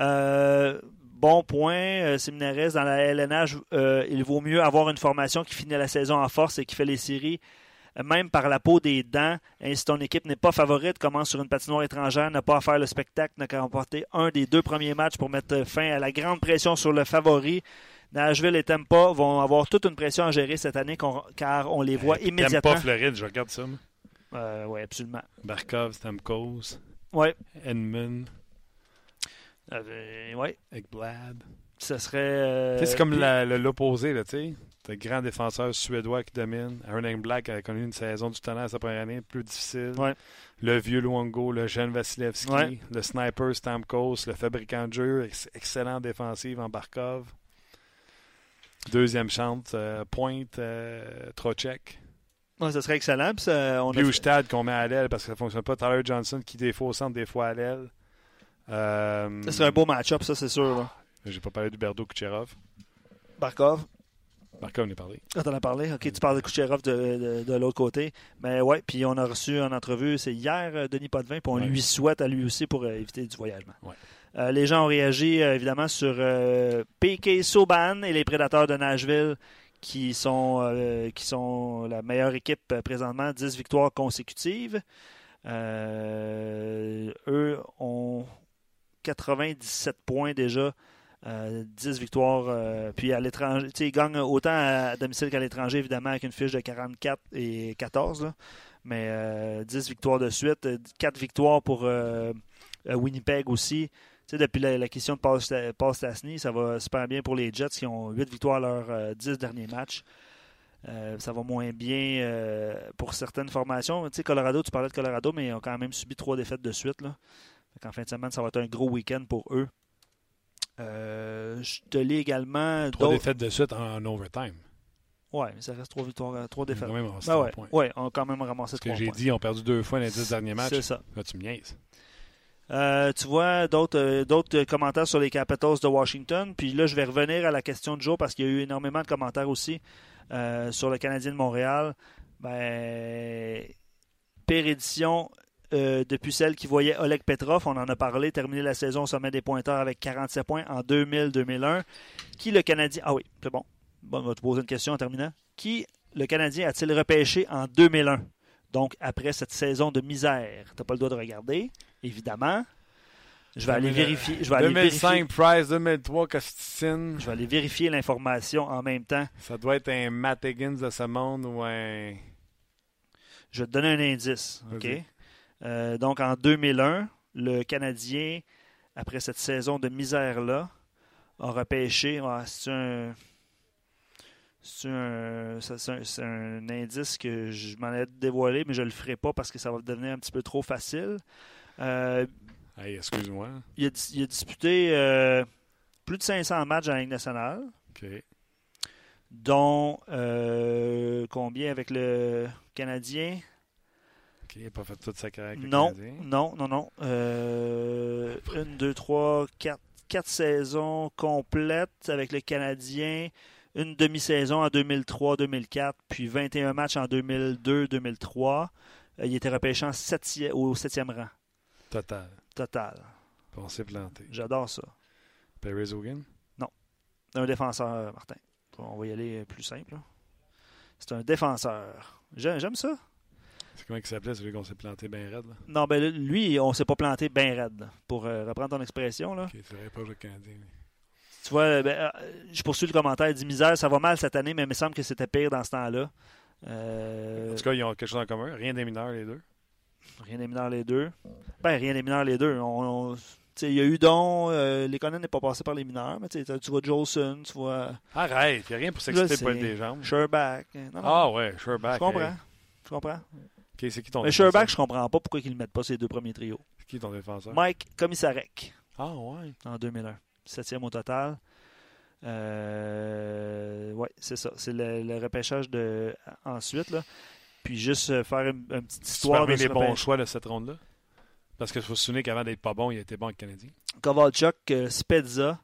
Euh, bon point, euh, Séminares, dans la LNH, euh, il vaut mieux avoir une formation qui finit la saison en force et qui fait les séries, même par la peau des dents. Et si ton équipe n'est pas favorite, commence sur une patinoire étrangère, n'a pas à faire le spectacle, n'a qu'à remporter un des deux premiers matchs pour mettre fin à la grande pression sur le favori. Nashville et Tampa vont avoir toute une pression à gérer cette année car on les voit immédiatement. Tampa, Floride, je regarde ça. oui, absolument. Barkov, Stamkos, ouais. Edmund. Euh, ouais. Avec Blad. Ça serait. Euh, c'est comme l'opposé, là, tu sais. T'as grand défenseur suédois qui domine. Aaron Black a connu une saison du talent à sa première année, plus difficile. Ouais. Le vieux Luongo, le jeune Vasilevski, le sniper Stamkos, le fabricant de jeu, excellent défensive en Barkov. Deuxième chante, euh, Pointe, euh. Ouais, ça serait excellent. Puis on qu'on met à l'aile parce que ça ne fonctionne pas. Tyler Johnson qui des fois au centre, des fois à l'aile. Euh, c'est un beau match-up, ça, c'est sûr. J'ai pas parlé du Berdo Kucherov. Barkov. Barkov, on a parlé. Ah, t'en as parlé? Ok, tu parles de Kucherov de, de, l'autre côté. Mais ouais, puis on a reçu en entrevue, c'est hier, euh, Denis Potvin, puis on lui souhaite à lui aussi pour éviter du voyagement. Les gens ont réagi évidemment sur PK Soban et les Prédateurs de Nashville qui sont, la meilleure équipe présentement, 10 victoires consécutives. eux ont 97 points déjà. 10 euh, victoires. Euh, puis à l'étranger, il gagne autant à domicile qu'à l'étranger, évidemment, avec une fiche de 44 et 14. Mais 10 euh, victoires de suite. 4 victoires pour Winnipeg aussi. depuis la, question de Paul, Stastny, ça va super bien pour les Jets qui ont 8 victoires à leurs 10 derniers matchs. ça va moins bien pour certaines formations. Tu sais, Colorado, tu parlais de Colorado, mais ils ont quand même subi trois défaites de suite. Là. En fin de semaine, ça va être un gros week-end pour eux. Euh, je te lis également. Trois défaites de suite en, overtime. Oui, mais ça reste trois victoires, euh, trois défaites. Quand même, ouais, on a quand même ramassé Ce que j'ai dit, on a perdu deux fois dans les dix derniers matchs. C'est ça. Là, tu me niaises. Euh, tu vois d'autres euh, d'autres commentaires sur les Capitals de Washington. Puis là, je vais revenir à la question de Joe parce qu'il y a eu énormément de commentaires aussi euh, sur le Canadien de Montréal. Ben, pire édition euh, depuis celle qui voyait Oleg Petrov. On en a parlé, terminé la saison au sommet des pointeurs avec 47 points en 2000-2001. Qui le Canadien. Ah oui, c'est bon. Bon, on va te poser une question en terminant. Qui le Canadien a-t-il repêché en 2001? Donc, après cette saison de misère, tu n'as pas le droit de regarder, évidemment. Je vais aller vérifier. Je vais aller 2005, vérifier, Price, 2003, Costicine. je vais aller vérifier l'information en même temps. Ça doit être un Matt Higgins de ce monde ou un. Je vais te donner un indice. OK? Euh, donc, en 2001, le Canadien, après cette saison de misère-là, a repêché. ah, c'est un. C'est un, un, un indice que je m'en ai dévoilé, mais je le ferai pas parce que ça va devenir un petit peu trop facile. Euh, Hey, excuse-moi. il, a, dis- il a disputé euh, plus de 500 matchs la Ligue nationale, OK. dont euh, combien avec le Canadien? OK, il n'a pas fait toute sa carrière avec le Non, Canadien. non, non, non. Euh, une, deux, trois, quatre, quatre saisons complètes avec le Canadien. Une demi-saison en 2003-2004, puis 21 matchs en 2002-2003. Euh, il était repêché en au septième rang Total. total. On s'est planté. J'adore ça. Perez Hogan? Un défenseur, Martin. On va y aller plus simple. là. C'est un défenseur. J'aime j'aime ça. C'est comment il s'appelait celui qu'on s'est planté bien raide? Là? Non, ben lui, on s'est pas planté bien raide. là. Pour euh, reprendre ton expression, là. OK, c'est pas au Canadien. lui. Tu vois, ben, euh, je poursuis le commentaire. Il dit misère, ça va mal cette année, mais il me semble que c'était pire dans ce temps-là. Euh, En tout cas, ils ont quelque chose en commun. Rien des mineurs, les deux. Rien des mineurs les deux. Ben, rien des mineurs les deux. On, il y a eu Don, euh, n'est pas passé par les mineurs, mais tu vois Jolson, tu vois Arrête, il n'y a rien pour s'exciter sais. pas des jambes. Sherbach. Non, non, Ah ouais, Sherback. je comprends. hey. Je comprends. C'est qui ton Mais défenseur? Sherbach, je comprends pas pourquoi ils ne mettent pas ces deux premiers trios. C'est qui ton défenseur? Mike Commissarek. Ah ouais. en 2001. Septième au total. Euh, ouais, c'est ça. C'est le, le repêchage de ensuite. Là. Puis juste euh, faire une, une petite Tu histoire de les bons choix de cette ronde-là? Parce qu'il faut se souvenir qu'avant d'être pas bon, il était bon avec Canadien. Kovalchuk, euh, Spezza,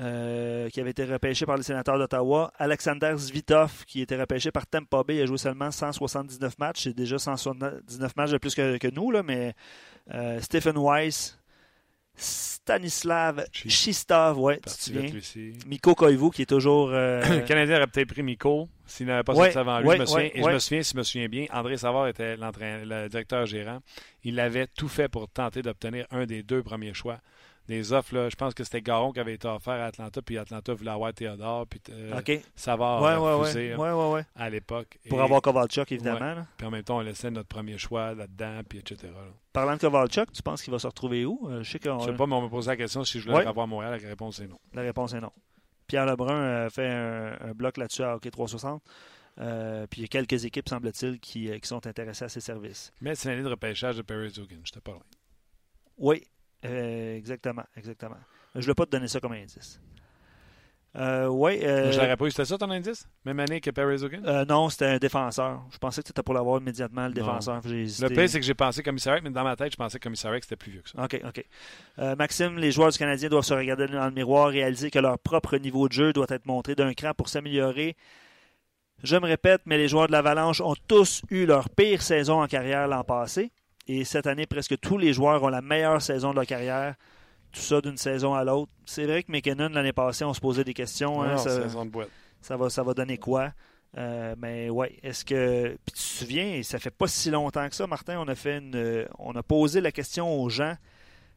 euh, qui avait été repêché par les sénateurs d'Ottawa. Alexander Zvitov, qui était repêché par Tampa Bay. Il a joué seulement 179 matchs. C'est déjà 179 matchs de plus que, que nous, là, mais euh, Stephen Weiss, Stanislav Chi- Chistov, ouais, tu te souviens. Miko Koivu, qui est toujours. euh, Le Canadien aurait peut-être pris Miko s'il n'avait pas Ouais, sorti avant lui. ouais, je me souviens, ouais, et je me souviens, si je me souviens bien, André Savard était l'entraîneur- le directeur gérant. Il avait tout fait pour tenter d'obtenir un des deux premiers choix. Des offres, là, je pense que c'était Garon qui avait été offert à Atlanta, puis Atlanta voulait avoir Théodore, puis euh, OK. Savard ouais, ouais, ouais, ouais. à l'époque. Pour Et- avoir Kovalchuk, évidemment. Puis en même temps, on laissait notre premier choix là-dedans, puis etc. là. Parlant de Kovalchuk, tu penses qu'il va se retrouver où? Euh, je sais Je sais pas, mais on m'a posé la question si je voulais à Montréal. La réponse est non. la réponse est non. Pierre Lebrun a fait un, un bloc là-dessus à Hockey 360. Euh, puis il y a quelques équipes, semble-t-il, qui, euh, qui sont intéressées à ses services. Mais c'est l'année de repêchage de Perez Hogan. J'étais pas loin. Oui, euh, exactement, exactement. Je ne voulais pas te donner ça comme indice. Euh, oui. euh, Je l'aurais pas eu. C'était ça ton indice? Même année que Perez Hogan? euh, non, c'était un défenseur. Je pensais que tu étais pour l'avoir immédiatement, le défenseur. Le pire, c'est que j'ai pensé Commissariat, mais dans ma tête, je pensais que Commissariat, c'était plus vieux que ça. OK, OK. Euh, Maxime, les joueurs du Canadien doivent se regarder dans le miroir, réaliser que leur propre niveau de jeu doit être montré d'un cran pour s'améliorer. Je me répète, mais les joueurs de l'Avalanche ont tous eu leur pire saison en carrière l'an passé. Et cette année, presque tous les joueurs ont la meilleure saison de leur carrière. Tout ça d'une saison à l'autre. C'est vrai que McKinnon, l'année passée, on se posait des questions. hein, Non, ça- saison de boîte. ça va, ça va donner quoi? Euh, mais ouais, est-ce que. Puis tu te souviens, ça fait pas si longtemps que ça, Martin, on a fait une. On a posé la question aux gens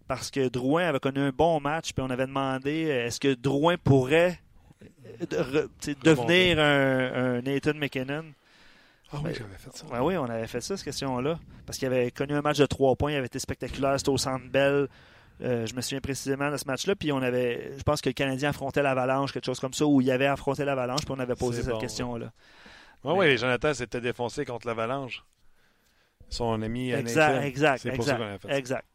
parce que Drouin avait connu un bon match, puis on avait demandé euh, est-ce que Drouin pourrait euh, de- re- devenir un, un Nathan McKinnon? Ah Ben, oui, j'avais fait ça. Ben oui, on avait fait ça, cette question-là. Parce qu'il avait connu un match de trois points, il avait été spectaculaire, c'était au Centre Bell. Euh, je me souviens précisément de ce match-là. Puis on avait, je pense que le Canadien affrontait l'Avalanche, quelque chose comme ça, où il avait affronté l'Avalanche, puis on avait posé cette bon, question-là. Oui, oui, Jonathan s'était défoncé contre l'Avalanche. Son ami Exact, exact, C'est pour ça exact, qu'on avait fait ça. exact.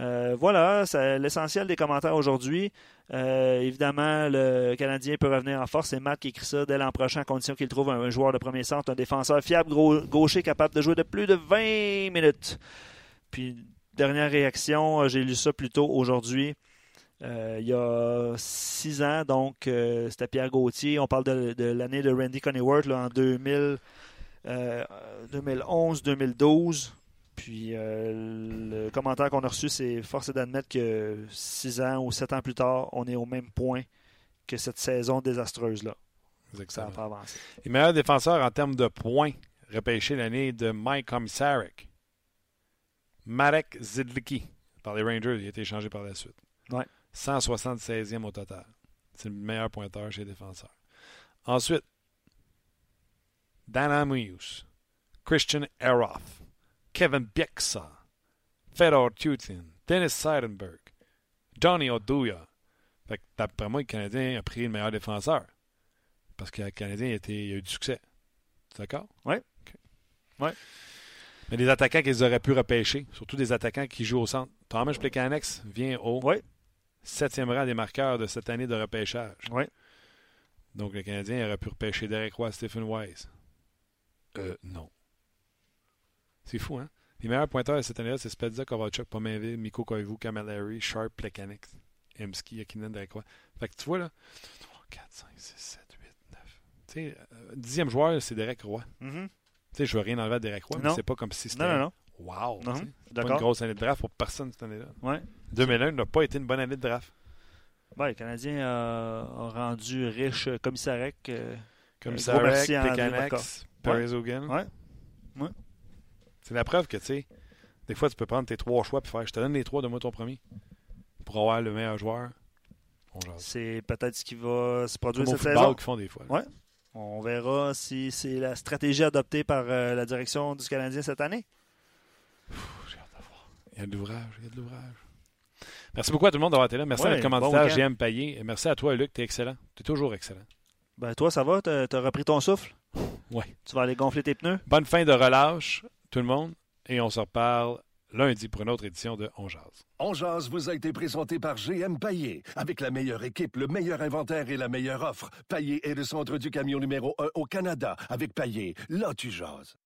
Euh, voilà, c'est l'essentiel des commentaires aujourd'hui. Euh, évidemment, le Canadien peut revenir en force. C'est Matt qui écrit ça dès l'an prochain, à condition qu'il trouve un, joueur de premier centre, un défenseur fiable, gaucher, capable de jouer de plus de 20 minutes. Puis, dernière réaction, euh, j'ai lu ça plus tôt aujourd'hui. Il y a six ans, donc c'était Pierre Gauthier. On parle de, l'année de Randy Coneyworth là, en 2000, euh, 2011-2012. Puis euh, le commentaire qu'on a reçu, c'est force est d'admettre que six ans ou sept ans plus tard, on est au même point que cette saison désastreuse-là. C'est Ça avancé. Les meilleurs défenseurs en termes de points repêchés l'année de Mike Komisarek. Marek Zidlicki par les Rangers, il a été échangé par la suite. Ouais. 176e au total. C'est le meilleur pointeur chez les défenseurs. Ensuite, Dan Amius, Christian Eroff, Kevin Bieksa, Fedor Tutin, Dennis Seidenberg, Johnny Oduya. Fait que d'après moi, le Canadien a pris le meilleur défenseur. Parce que le Canadien il a, été- il a eu du succès. D'accord? Ouais. Mais des attaquants qu'ils auraient pu repêcher, surtout des attaquants qui jouent au centre. Thomas Plekanec vient au Ouais. septième rang des marqueurs de cette année de repêchage. Ouais. Donc le Canadien aurait pu repêcher Derek Roy, Stephen Wise. Euh, non. C'est fou, hein? Les meilleurs pointeurs de cette année-là, c'est Spezza, Kovalchuk, Pominville, Mikko Koivu, Camilleri, Sharp, Plekanec, Emski, Akinen, Derek Roy. Fait que tu vois, là, 3, 4, 5, 6, 7, 8, 9. Tu sais, euh, dixième joueur, c'est Derek Roy. Mhm. Tu sais, je veux rien enlever à Derek Roy, mais Non. c'est pas comme si c'était. Non, non, non. Wow! C'est pas une grosse année de draft pour personne cette année-là. Ouais. 2001 n'a pas été une bonne année de draft. Ouais, le Canadien a, a rendu riche euh, Commissarek. euh, Comme Un gros Sarek, merci à André Pekanex, Markov. Perez Hogan. Ouais. Ouais. C'est la preuve que, tu sais, des fois, tu peux prendre tes trois choix et faire je te donne les trois, de moi ton premier. Pour avoir le meilleur joueur. C'est peut-être ce qui va se produire Comme cette saison. qu'ils font des fois. Ouais. On verra si c'est la stratégie adoptée par euh, la direction du Canadien cette année. J'ai hâte de voir. Il y a de l'ouvrage, il y a de l'ouvrage. Merci beaucoup à tout le monde d'avoir été là. Merci Ouais, à notre bon commanditaire week-end. GM Payé. Et merci à toi, Luc. Tu es excellent. Tu es toujours excellent. Ben toi, ça va? T'as t'as repris ton souffle? Ouais. Tu vas aller gonfler tes pneus? Bonne fin de relâche, tout le monde. Et on se reparle lundi pour une autre édition de On Jase. On vous a été présenté par GM Paillé. Avec la meilleure équipe, le meilleur inventaire et la meilleure offre. Paillé est le centre du camion numéro 1 au Canada. Avec Paillé, là tu jases.